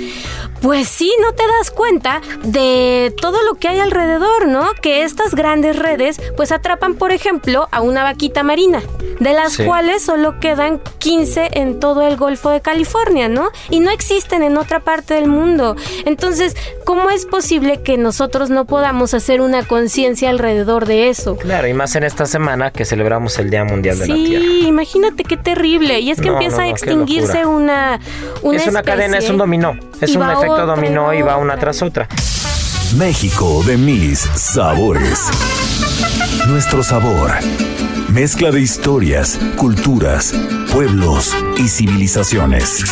[SPEAKER 2] pues sí, no te das cuenta de todo lo que hay alrededor, ¿no? Que estas grandes redes pues atrapan, por ejemplo, a una vaquita marina, de las cuales solo quedan 15 en todo el Golfo de California, ¿no? Y no existen en otra parte del mundo. Entonces, ¿cómo es posible que nosotros no podamos hacer una conciencia alrededor de eso?
[SPEAKER 1] Claro, y más en esta semana que celebramos el Día Mundial de la Tierra.
[SPEAKER 2] Sí, imagínate qué terrible. Y es que empieza a extinguirse una, una,
[SPEAKER 1] Es una cadena, es un dominó. Es un efecto dominó y va una tras otra.
[SPEAKER 3] México de mis sabores. Nuestro sabor. Mezcla de historias, culturas, pueblos y civilizaciones.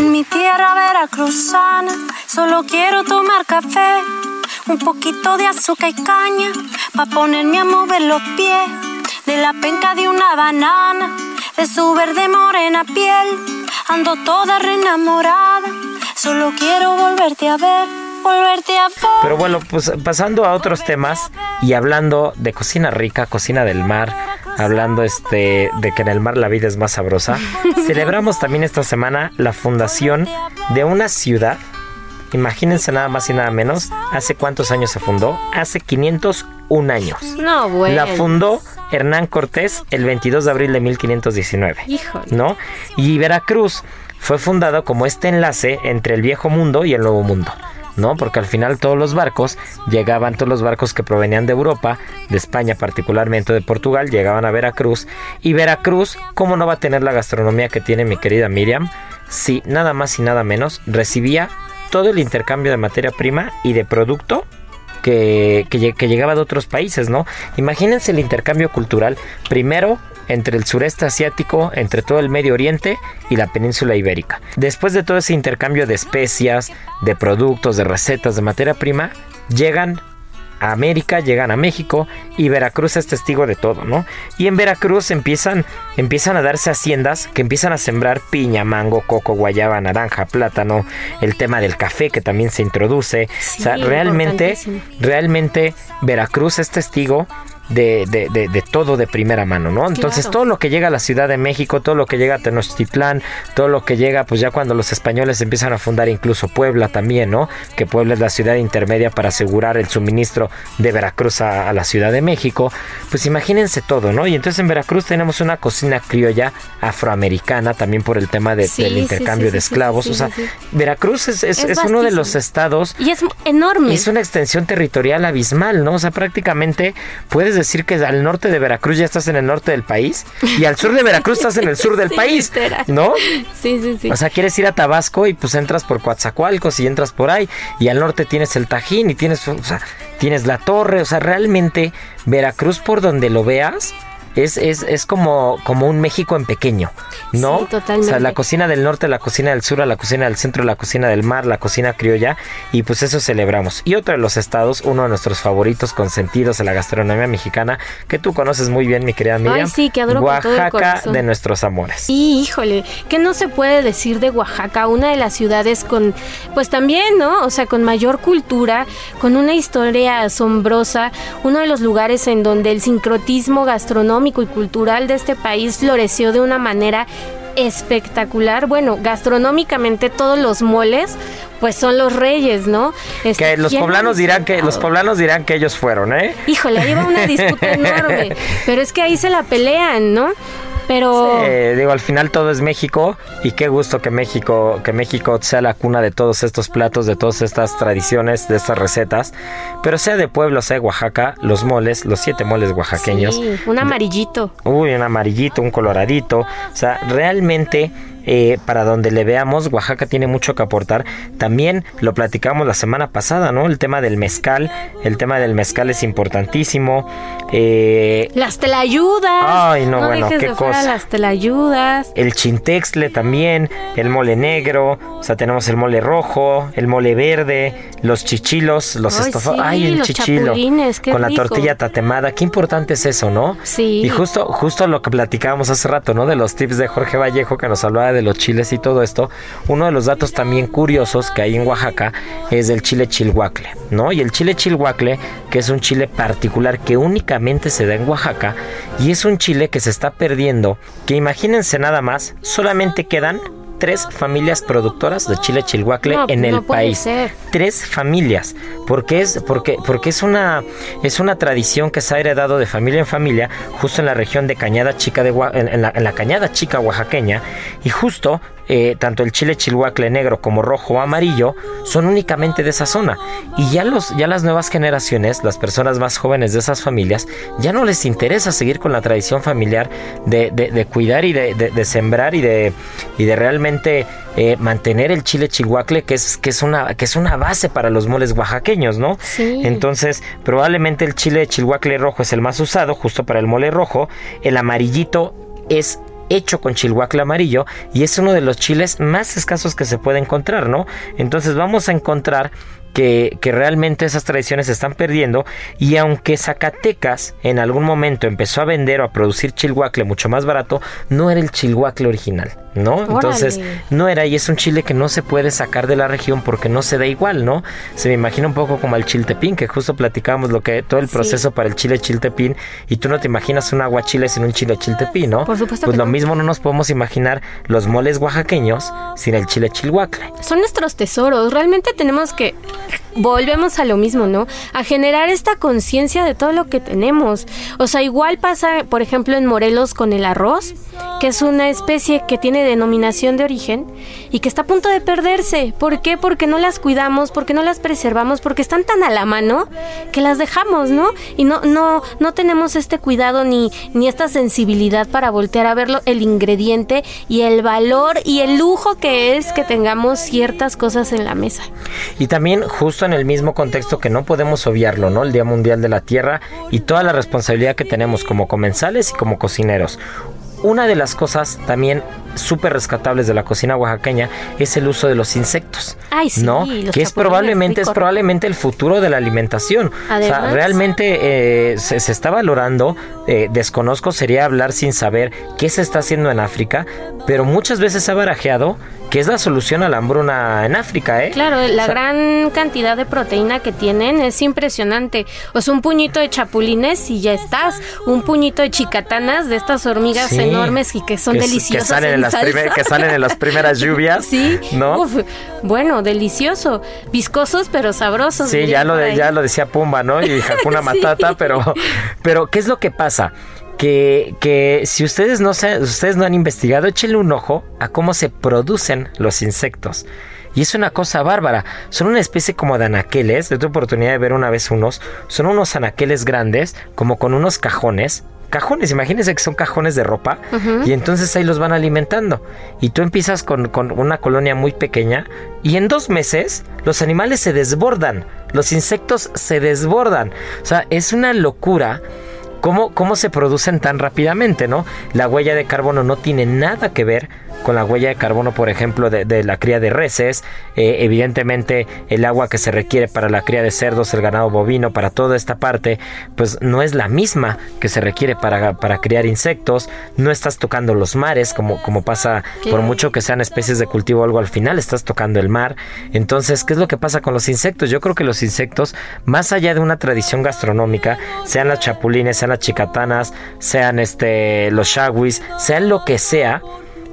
[SPEAKER 5] En mi tierra veracruzana solo quiero tomar café, un poquito de azúcar y caña, pa' ponerme a mover los pies, de la penca de una banana, de su verde morena piel, ando toda reenamorada, solo quiero volverte a ver
[SPEAKER 1] pero bueno, pues pasando a otros temas y hablando de cocina rica, cocina del mar, hablando este de que en el mar la vida es más sabrosa, <laughs> celebramos también esta semana la fundación de una ciudad. Imagínense nada más y nada menos, ¿hace cuántos años se fundó? Hace 501 años.
[SPEAKER 2] No, bueno.
[SPEAKER 1] La fundó Hernán Cortés el 22 de abril de 1519. ¿No? Y Veracruz fue fundado como este enlace entre el viejo mundo y el nuevo mundo. ¿No? Porque al final todos los barcos llegaban, todos los barcos que provenían de Europa, de España particularmente, de Portugal, llegaban a Veracruz. Y Veracruz, ¿cómo no va a tener la gastronomía que tiene mi querida Miriam? Si nada más y nada menos recibía todo el intercambio de materia prima y de producto que, que, llegaba de otros países, ¿no? Imagínense el intercambio cultural. Primero, entre el sureste asiático, entre todo el Medio Oriente y la península ibérica. Después de todo ese intercambio de especias, de productos, de recetas, de materia prima, llegan a América, llegan a México y Veracruz es testigo de todo, ¿no? Y en Veracruz empiezan, empiezan a darse haciendas que empiezan a sembrar piña, mango, coco, guayaba, naranja, plátano, el tema del café que también se introduce. o sea, realmente, realmente Veracruz es testigo de, de, de, todo de primera mano, ¿no? Entonces todo lo que llega a la Ciudad de México, todo lo que llega a Tenochtitlán, todo lo que llega, pues ya cuando los españoles empiezan a fundar incluso Puebla también, ¿no? Que Puebla es la ciudad intermedia para asegurar el suministro de Veracruz a, la Ciudad de México, pues imagínense todo, ¿no? Y entonces en Veracruz tenemos una cocina criolla afroamericana también por el tema de, del intercambio de esclavos, o sea, Veracruz es, es, es uno de los estados...
[SPEAKER 2] Y es enorme.
[SPEAKER 1] Es una extensión territorial abismal, ¿no? O sea, prácticamente puedes decir que al norte de Veracruz ya estás en el norte del país y al sur de Veracruz estás en el sur del <laughs> país, ¿no?
[SPEAKER 2] Sí, sí, sí.
[SPEAKER 1] O sea, quieres ir a Tabasco y pues entras por Coatzacoalcos y entras por ahí y al norte tienes el Tajín y tienes, o sea, tienes la torre, o sea, realmente Veracruz por donde lo veas es, es, es como, como un México en pequeño, ¿no?
[SPEAKER 2] Sí, totalmente.
[SPEAKER 1] O sea, la cocina del norte, la cocina del sur, la cocina del centro, la cocina del mar, la cocina criolla, y pues eso celebramos. Y otro de los estados, uno de nuestros favoritos consentidos en la gastronomía mexicana, que tú conoces muy bien, mi querida Miriam.
[SPEAKER 2] Ay, sí, que adoro
[SPEAKER 1] Oaxaca de nuestros amores.
[SPEAKER 2] Y híjole, ¿qué no se puede decir de Oaxaca? Una de las ciudades con, pues también, ¿no? O sea, con mayor cultura, con una historia asombrosa, uno de los lugares en donde el sincrotismo gastronómico y cultural de este país floreció de una manera espectacular. Bueno, gastronómicamente todos los moles pues son los reyes, ¿no?
[SPEAKER 1] Este, que los poblanos dirán que los poblanos dirán que ellos fueron, ¿eh?
[SPEAKER 2] Híjole, ahí va una disputa <laughs> enorme, pero es que ahí se la pelean, ¿no? Pero
[SPEAKER 1] digo, al final todo es México y qué gusto que México, que México sea la cuna de todos estos platos, de todas estas tradiciones, de estas recetas. Pero sea de Puebla, sea de Oaxaca, los moles, los siete moles oaxaqueños.
[SPEAKER 2] Sí, un amarillito.
[SPEAKER 1] Uy, un amarillito, un coloradito. O sea, realmente eh, para donde le veamos, Oaxaca tiene mucho que aportar. También lo platicamos la semana pasada, ¿no? El tema del mezcal, el tema del mezcal es importantísimo. Eh,
[SPEAKER 2] las telayudas.
[SPEAKER 1] Ay, no, bueno, qué cosa.
[SPEAKER 2] Las telayudas.
[SPEAKER 1] El chintexle también, el mole negro, o sea, tenemos el mole rojo, el mole verde, los chichilos, los estofados. Ay, el chichilo. Con la tortilla tatemada. Qué importante es eso, ¿no?
[SPEAKER 2] Sí.
[SPEAKER 1] Y justo, justo lo que platicábamos hace rato, ¿no? De los tips de Jorge Vallejo que nos hablaba de de los chiles y todo esto, uno de los datos también curiosos que hay en Oaxaca es el chile chilhuacle, ¿no? Y el chile chilhuacle, que es un chile particular que únicamente se da en Oaxaca y es un chile que se está perdiendo, que imagínense nada más, solamente quedan tres familias productoras de chile chilhuacle
[SPEAKER 2] No,
[SPEAKER 1] en el país.
[SPEAKER 2] ser.
[SPEAKER 1] Tres familias, porque es porque porque es una es una tradición que se ha heredado de familia en familia, justo en la región de Cañada Chica de en la, en la Cañada Chica oaxaqueña y justo eh, tanto el chile chilhuacle negro como rojo o amarillo son únicamente de esa zona y ya los ya las nuevas generaciones, las personas más jóvenes de esas familias ya no les interesa seguir con la tradición familiar de, de- de cuidar y de, de- de sembrar y de y de realmente eh, mantener el chile chilhuacle que es que es una que es una base para los moles oaxaqueños, ¿no?
[SPEAKER 2] Sí.
[SPEAKER 1] Entonces, probablemente el chile chilhuacle rojo es el más usado justo para el mole rojo, el amarillito es hecho con chilhuacle amarillo y es uno de los chiles más escasos que se puede encontrar, ¿no? Entonces vamos a encontrar que, que realmente esas tradiciones se están perdiendo y aunque Zacatecas en algún momento empezó a vender o a producir chilhuacle mucho más barato, no era el chilhuacle original, ¿no? Entonces no era y es un chile que no se puede sacar de la región porque no se da igual, ¿no? Se me imagina un poco como el chiltepín, que justo platicábamos lo que todo el
[SPEAKER 2] Sí.
[SPEAKER 1] proceso para el chile chiltepín y tú no te imaginas un aguachile sin un chile chiltepín, ¿no?
[SPEAKER 2] Por supuesto
[SPEAKER 1] Pues
[SPEAKER 2] que
[SPEAKER 1] lo
[SPEAKER 2] no.
[SPEAKER 1] mismo no nos podemos imaginar los moles oaxaqueños sin el chile chilhuacle.
[SPEAKER 2] son nuestros tesoros. Realmente tenemos que volvemos a lo mismo, ¿no? A generar esta conciencia de todo lo que tenemos. O sea, igual pasa, por ejemplo, en Morelos con el arroz, que es una especie que tiene denominación de origen y que está a punto de perderse. ¿Por qué? Porque no las cuidamos, porque no las preservamos, porque están tan a la mano que las dejamos, ¿no? Y no no no tenemos este cuidado ni ni esta sensibilidad para voltear a verlo el ingrediente y el valor y el lujo que es que tengamos ciertas cosas en la mesa.
[SPEAKER 1] Y también justo en el mismo contexto que no podemos obviarlo, ¿no? El Día Mundial de la Tierra y toda la responsabilidad que tenemos como comensales y como cocineros. Una de las cosas también súper rescatables de la cocina oaxaqueña es el uso de los insectos.
[SPEAKER 2] Ay, sí,
[SPEAKER 1] ¿no? Que es probablemente, es probablemente el futuro de la alimentación. o sea,
[SPEAKER 2] Además.
[SPEAKER 1] realmente eh, se, se está valorando, eh, desconozco, sería hablar sin saber qué se está haciendo en África, pero muchas veces se ha barajeado que es la solución a la hambruna en África, ¿eh?
[SPEAKER 2] Claro, la
[SPEAKER 1] O sea,
[SPEAKER 2] gran cantidad de proteína que tienen es impresionante. O sea, un puñito de chapulines y ya estás. Un puñito de chicatanas de estas hormigas
[SPEAKER 1] Sí.
[SPEAKER 2] enormes y que son
[SPEAKER 1] que,
[SPEAKER 2] deliciosas.
[SPEAKER 1] Que salen, en
[SPEAKER 2] en
[SPEAKER 1] las que salen en las primeras <laughs> lluvias.
[SPEAKER 2] Sí,
[SPEAKER 1] ¿No?
[SPEAKER 2] Uf, bueno, delicioso. Viscosos pero sabrosos.
[SPEAKER 1] Sí, ya lo,
[SPEAKER 2] por
[SPEAKER 1] de-
[SPEAKER 2] ahí.
[SPEAKER 1] ya lo decía Pumba, ¿no? Y Hakuna <laughs>
[SPEAKER 2] Sí.
[SPEAKER 1] Matata, pero, pero ¿qué es lo que pasa? Que, que si ustedes no, se, ustedes no han investigado, échenle un ojo a cómo se producen los insectos. Y es una cosa bárbara. Son una especie como de anaqueles. Yo tuve oportunidad de ver una vez unos. Son unos anaqueles grandes, como con unos cajones. Cajones, imagínense que son cajones de ropa. Y entonces ahí los van alimentando. Y tú empiezas con, con una colonia muy pequeña. Y en dos meses los animales se desbordan. Los insectos se desbordan. O sea, es una locura. ¿Cómo, ¿Cómo se producen tan rápidamente, no? La huella de carbono no tiene nada que ver con la huella de carbono, por ejemplo, de, de la cría de reses. Eh, evidentemente, el agua que se requiere para la cría de cerdos, el ganado bovino, para toda esta parte, pues no es la misma que se requiere para, para criar insectos. No estás tocando los mares, como, como pasa por mucho que sean especies de cultivo o algo, al final estás tocando el mar. Entonces, ¿qué es lo que pasa con los insectos? Yo creo que los insectos, más allá de una tradición gastronómica, sean las chapulines, sean las chicatanas, sean este los shawis, sean lo que sea,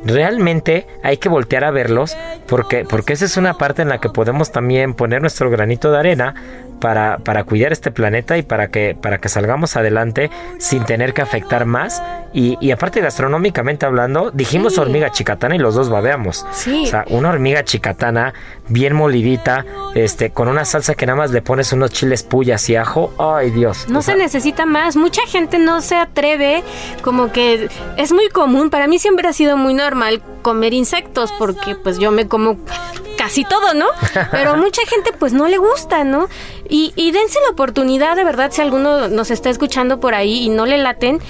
[SPEAKER 1] realmente hay que voltear a verlos porque, porque esa es una parte en la que podemos también poner nuestro granito de arena para, para cuidar este planeta y para que, para que salgamos adelante sin tener que afectar más. Y, y aparte gastronómicamente hablando, dijimos
[SPEAKER 2] Sí.
[SPEAKER 1] hormiga chicatana y los dos babeamos.
[SPEAKER 2] Sí.
[SPEAKER 1] O sea, una hormiga chicatana bien molidita, este, con una salsa que nada más le pones unos chiles puyas y ajo. Ay Dios.
[SPEAKER 2] No
[SPEAKER 1] O
[SPEAKER 2] se necesita más. Mucha gente no se atreve, como que es muy común. Para mí siempre ha sido muy normal comer insectos porque pues yo me como casi todo, ¿no? Pero a mucha gente pues no le gusta, ¿no? Y, y dense la oportunidad, de verdad, si alguno nos está escuchando por ahí y no le laten,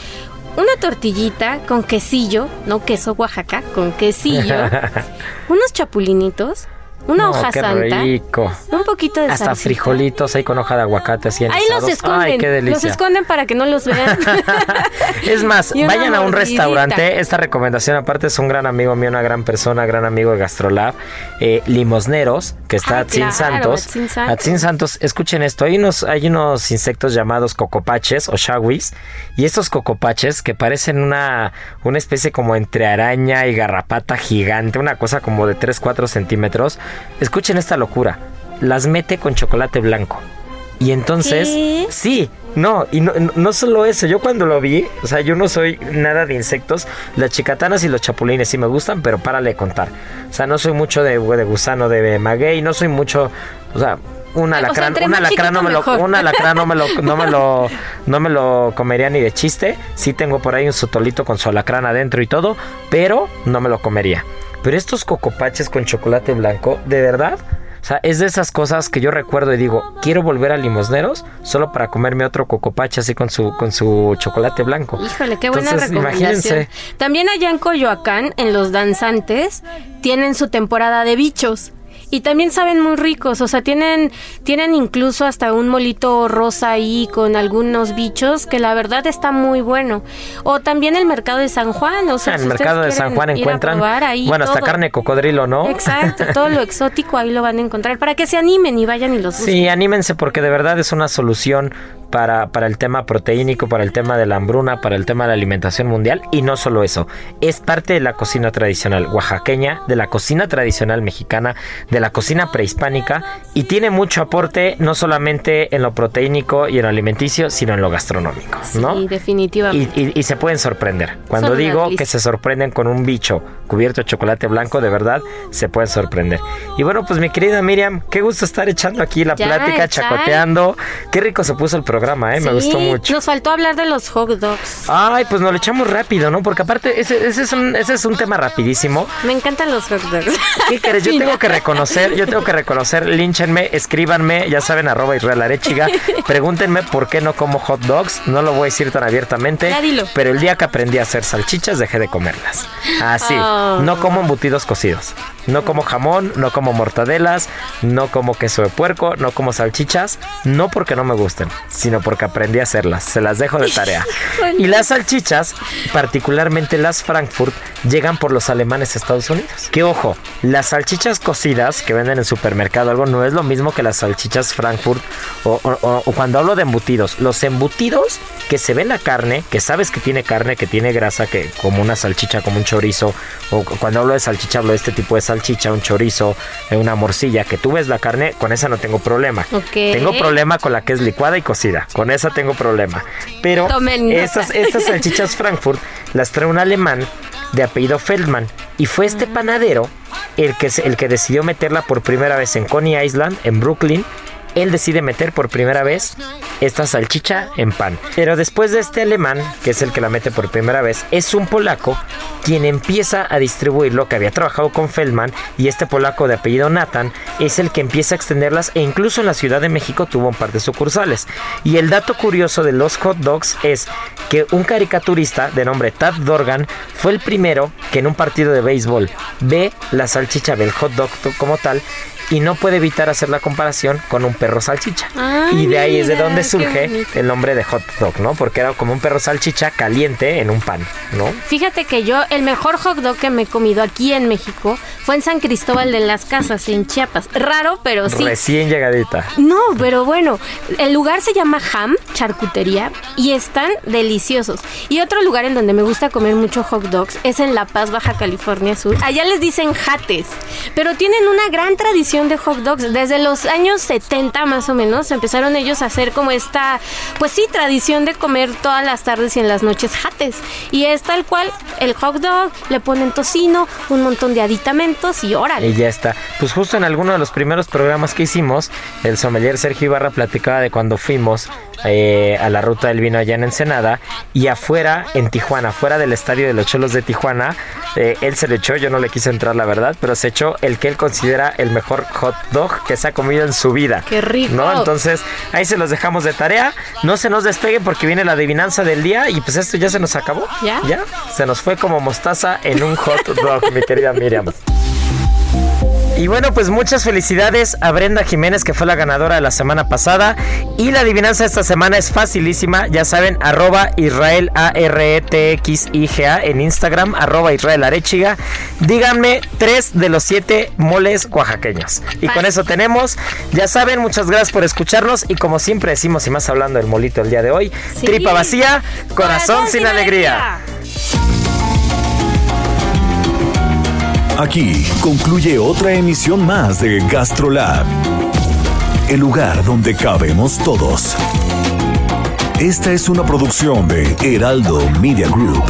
[SPEAKER 2] una tortillita con quesillo, no queso Oaxaca, con quesillo, <laughs> unos chapulinitos Una
[SPEAKER 1] No,
[SPEAKER 2] hoja
[SPEAKER 1] qué
[SPEAKER 2] santa.
[SPEAKER 1] rico.
[SPEAKER 2] Un poquito de
[SPEAKER 1] Hasta
[SPEAKER 2] salsita.
[SPEAKER 1] frijolitos ahí con hoja de aguacate así
[SPEAKER 2] Ahí los esconden.
[SPEAKER 1] Ay, qué
[SPEAKER 2] los
[SPEAKER 1] delicia.
[SPEAKER 2] esconden para que no los vean. <laughs>
[SPEAKER 1] es más, vayan a un
[SPEAKER 2] mordidita.
[SPEAKER 1] restaurante. Esta recomendación, aparte, es un gran amigo mío, una gran persona, gran amigo de Gastrolab. eh, Limosneros, que está
[SPEAKER 2] Ah,
[SPEAKER 1] Atzin
[SPEAKER 2] claro,
[SPEAKER 1] Santos.
[SPEAKER 2] Atzin Santos.
[SPEAKER 1] Atzin Santos, escuchen esto. Hay unos, hay unos insectos llamados cocopaches o shawis. Y estos cocopaches que parecen una, una especie como entre araña y garrapata gigante, una cosa como de 3-4 centímetros. Escuchen esta locura. Las mete con chocolate blanco. Y entonces,
[SPEAKER 2] ¿Qué?
[SPEAKER 1] sí, no, y no, no- solo eso, yo cuando lo vi, o sea, yo no soy nada de insectos, las chicatanas y los chapulines sí me gustan, pero párale de contar. O sea, no soy mucho de, de gusano, de maguey, no soy mucho, o sea, un alacrán, un alacrán no me lo, un alacrán no me lo, no me lo, <laughs> no me lo comería ni de chiste. Sí tengo por ahí un sotolito con su alacrán adentro y todo, pero no me lo comería. Pero estos cocopaches con chocolate blanco, de verdad, o sea, es de esas cosas que yo recuerdo y digo, quiero volver a limosneros solo para comerme otro cocopache así con su, con su chocolate blanco.
[SPEAKER 2] Híjole, qué buena
[SPEAKER 1] Entonces,
[SPEAKER 2] recomendación.
[SPEAKER 1] imagínense.
[SPEAKER 2] También allá en Coyoacán, en los danzantes, tienen su temporada de bichos. Y también saben muy ricos, o sea, tienen, tienen incluso hasta un molito rosa ahí con algunos bichos que la verdad está muy bueno. O también el mercado de San Juan, o sea, si
[SPEAKER 1] el mercado de San Juan encuentran,
[SPEAKER 2] ahí
[SPEAKER 1] bueno, hasta carne de cocodrilo, ¿no?
[SPEAKER 2] Exacto, todo lo <laughs> exótico ahí lo van a encontrar para que se animen y vayan y los busquen.
[SPEAKER 1] Sí, anímense porque de verdad es una solución para, para el tema proteínico, para el tema de la hambruna, para el tema de la alimentación mundial. Y no solo eso, es parte de la cocina tradicional oaxaqueña, de la cocina tradicional mexicana, de la cocina prehispánica y tiene mucho aporte no solamente en lo proteínico y en lo alimenticio, sino en lo gastronómico, ¿no?
[SPEAKER 2] Sí, definitivamente.
[SPEAKER 1] Y, y- y se pueden sorprender. Cuando
[SPEAKER 2] Son
[SPEAKER 1] digo que se sorprenden con un bicho cubierto de chocolate blanco, de verdad, se pueden sorprender. Y bueno, pues mi querida Miriam, qué gusto estar echando aquí la
[SPEAKER 2] Ya,
[SPEAKER 1] plática, chacoteando. Qué rico se puso el programa, ¿eh? Me gustó mucho.
[SPEAKER 2] Nos faltó hablar de los hot dogs.
[SPEAKER 1] Ay, pues nos lo echamos rápido, ¿no? Porque aparte, ese, ese es, un, ese es un tema rapidísimo.
[SPEAKER 2] Me encantan los hot dogs.
[SPEAKER 1] ¿Qué crees? Yo <laughs> tengo que reconocer, yo tengo que reconocer, línchenme, escríbanme, ya saben, arroba Israel Arechiga, <laughs> pregúntenme por qué no como hot dogs, no lo voy a decir tan abiertamente,
[SPEAKER 2] Ya dilo.
[SPEAKER 1] pero el día que aprendí a hacer salchichas dejé de comerlas. Así,
[SPEAKER 2] Oh.
[SPEAKER 1] no como embutidos cocidos, no como jamón, no como mortadelas, no como queso de puerco, no como salchichas, no porque no me gusten, sino porque aprendí a hacerlas, se las dejo de tarea. <laughs> Y las salchichas, particularmente las Frankfurt, llegan por los alemanes a Estados Unidos. Que ojo, las salchichas cocidas que venden en supermercado, algo no es lo mismo que las salchichas Frankfurt o, o- o- o cuando hablo de embutidos. Los embutidos que se ven la carne, que sabes que tiene carne, que tiene grasa, que como una salchicha, como un chorizo, o cu- cuando hablo de salchicha, hablo de este tipo de salchicha, un chorizo, eh, una morcilla, que tú ves la carne, con esa no tengo problema.
[SPEAKER 2] Ok.
[SPEAKER 1] Tengo problema con la que es licuada y cocida, con esa tengo problema. Pero estas, estas salchichas <laughs> Frankfurt las trae un alemán de apellido Feldman. Y fue este
[SPEAKER 2] Mm.
[SPEAKER 1] panadero el que, el que decidió meterla por primera vez en Coney Island, en Brooklyn. Él decide meter por primera vez esta salchicha en pan. Pero después de este alemán, que es el que la mete por primera vez, es un polaco quien empieza a distribuirlo, que había trabajado con Feldman, y este polaco de apellido Nathan es el que empieza a extenderlas e incluso en la Ciudad de México tuvo un par de sucursales. Y el dato curioso de los hot dogs es que un caricaturista de nombre Tad Dorgan fue el primero que en un partido de béisbol ve la salchicha del hot dog como tal y no puede evitar hacer la comparación con un perro salchicha.
[SPEAKER 2] Ay,
[SPEAKER 1] y de ahí es de donde surge el nombre de hot dog, ¿no? Porque era como un perro salchicha caliente en un pan, ¿no?
[SPEAKER 2] Fíjate que yo, el mejor hot dog que me he comido aquí en México fue en San Cristóbal de las Casas, en Chiapas. Raro, pero sí.
[SPEAKER 1] Recién llegadita.
[SPEAKER 2] No, pero bueno, el lugar se llama Ham, charcutería, y están deliciosos. Y otro lugar en donde me gusta comer mucho hot dogs es en La Paz, Baja California Sur. Allá les dicen jates, pero tienen una gran tradición de hot dogs. Desde los años 70 más o menos empezaron ellos a hacer como esta, pues sí, tradición de comer todas las tardes y en las noches jates. Y es tal cual el hot dog, le ponen tocino, un montón de aditamentos y órale.
[SPEAKER 1] Y ya está. Pues justo en alguno de los primeros programas que hicimos, el sommelier Sergio Ibarra platicaba de cuando fuimos eh, a la ruta del vino allá en Ensenada y afuera en Tijuana, fuera del estadio de los Cholos de Tijuana, eh, él se le echó, yo no le quise entrar la verdad, pero se echó el que él considera el mejor hot dog que se ha comido en su vida.
[SPEAKER 2] ¡Qué rico!
[SPEAKER 1] ¿No? Entonces, ahí se los dejamos de tarea. No se nos despeguen porque viene la adivinanza del día y pues esto ya se nos acabó.
[SPEAKER 2] ¿Ya?
[SPEAKER 1] Ya. Se nos fue como mostaza en un hot dog, mi querida Miriam. Y bueno, pues muchas felicidades a Brenda Jiménez, que fue la ganadora de la semana pasada. Y la adivinanza de esta semana es facilísima. Ya saben, arroba Israel A-R-E-T-X-I-G-A en Instagram, arroba Israel Arechiga. Díganme tres de los siete moles oaxaqueños. Y con eso tenemos. Ya saben, muchas gracias por escucharnos. Y como siempre decimos, y más hablando del molito el día de hoy,
[SPEAKER 2] Sí.
[SPEAKER 1] tripa vacía, corazón, sin, alegría.
[SPEAKER 3] Aquí concluye otra emisión más de GastroLab, el lugar donde cabemos todos. Esta es una producción de Heraldo Media Group.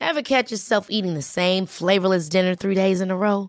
[SPEAKER 6] Ever catch yourself eating the same flavorless dinner three days in a row?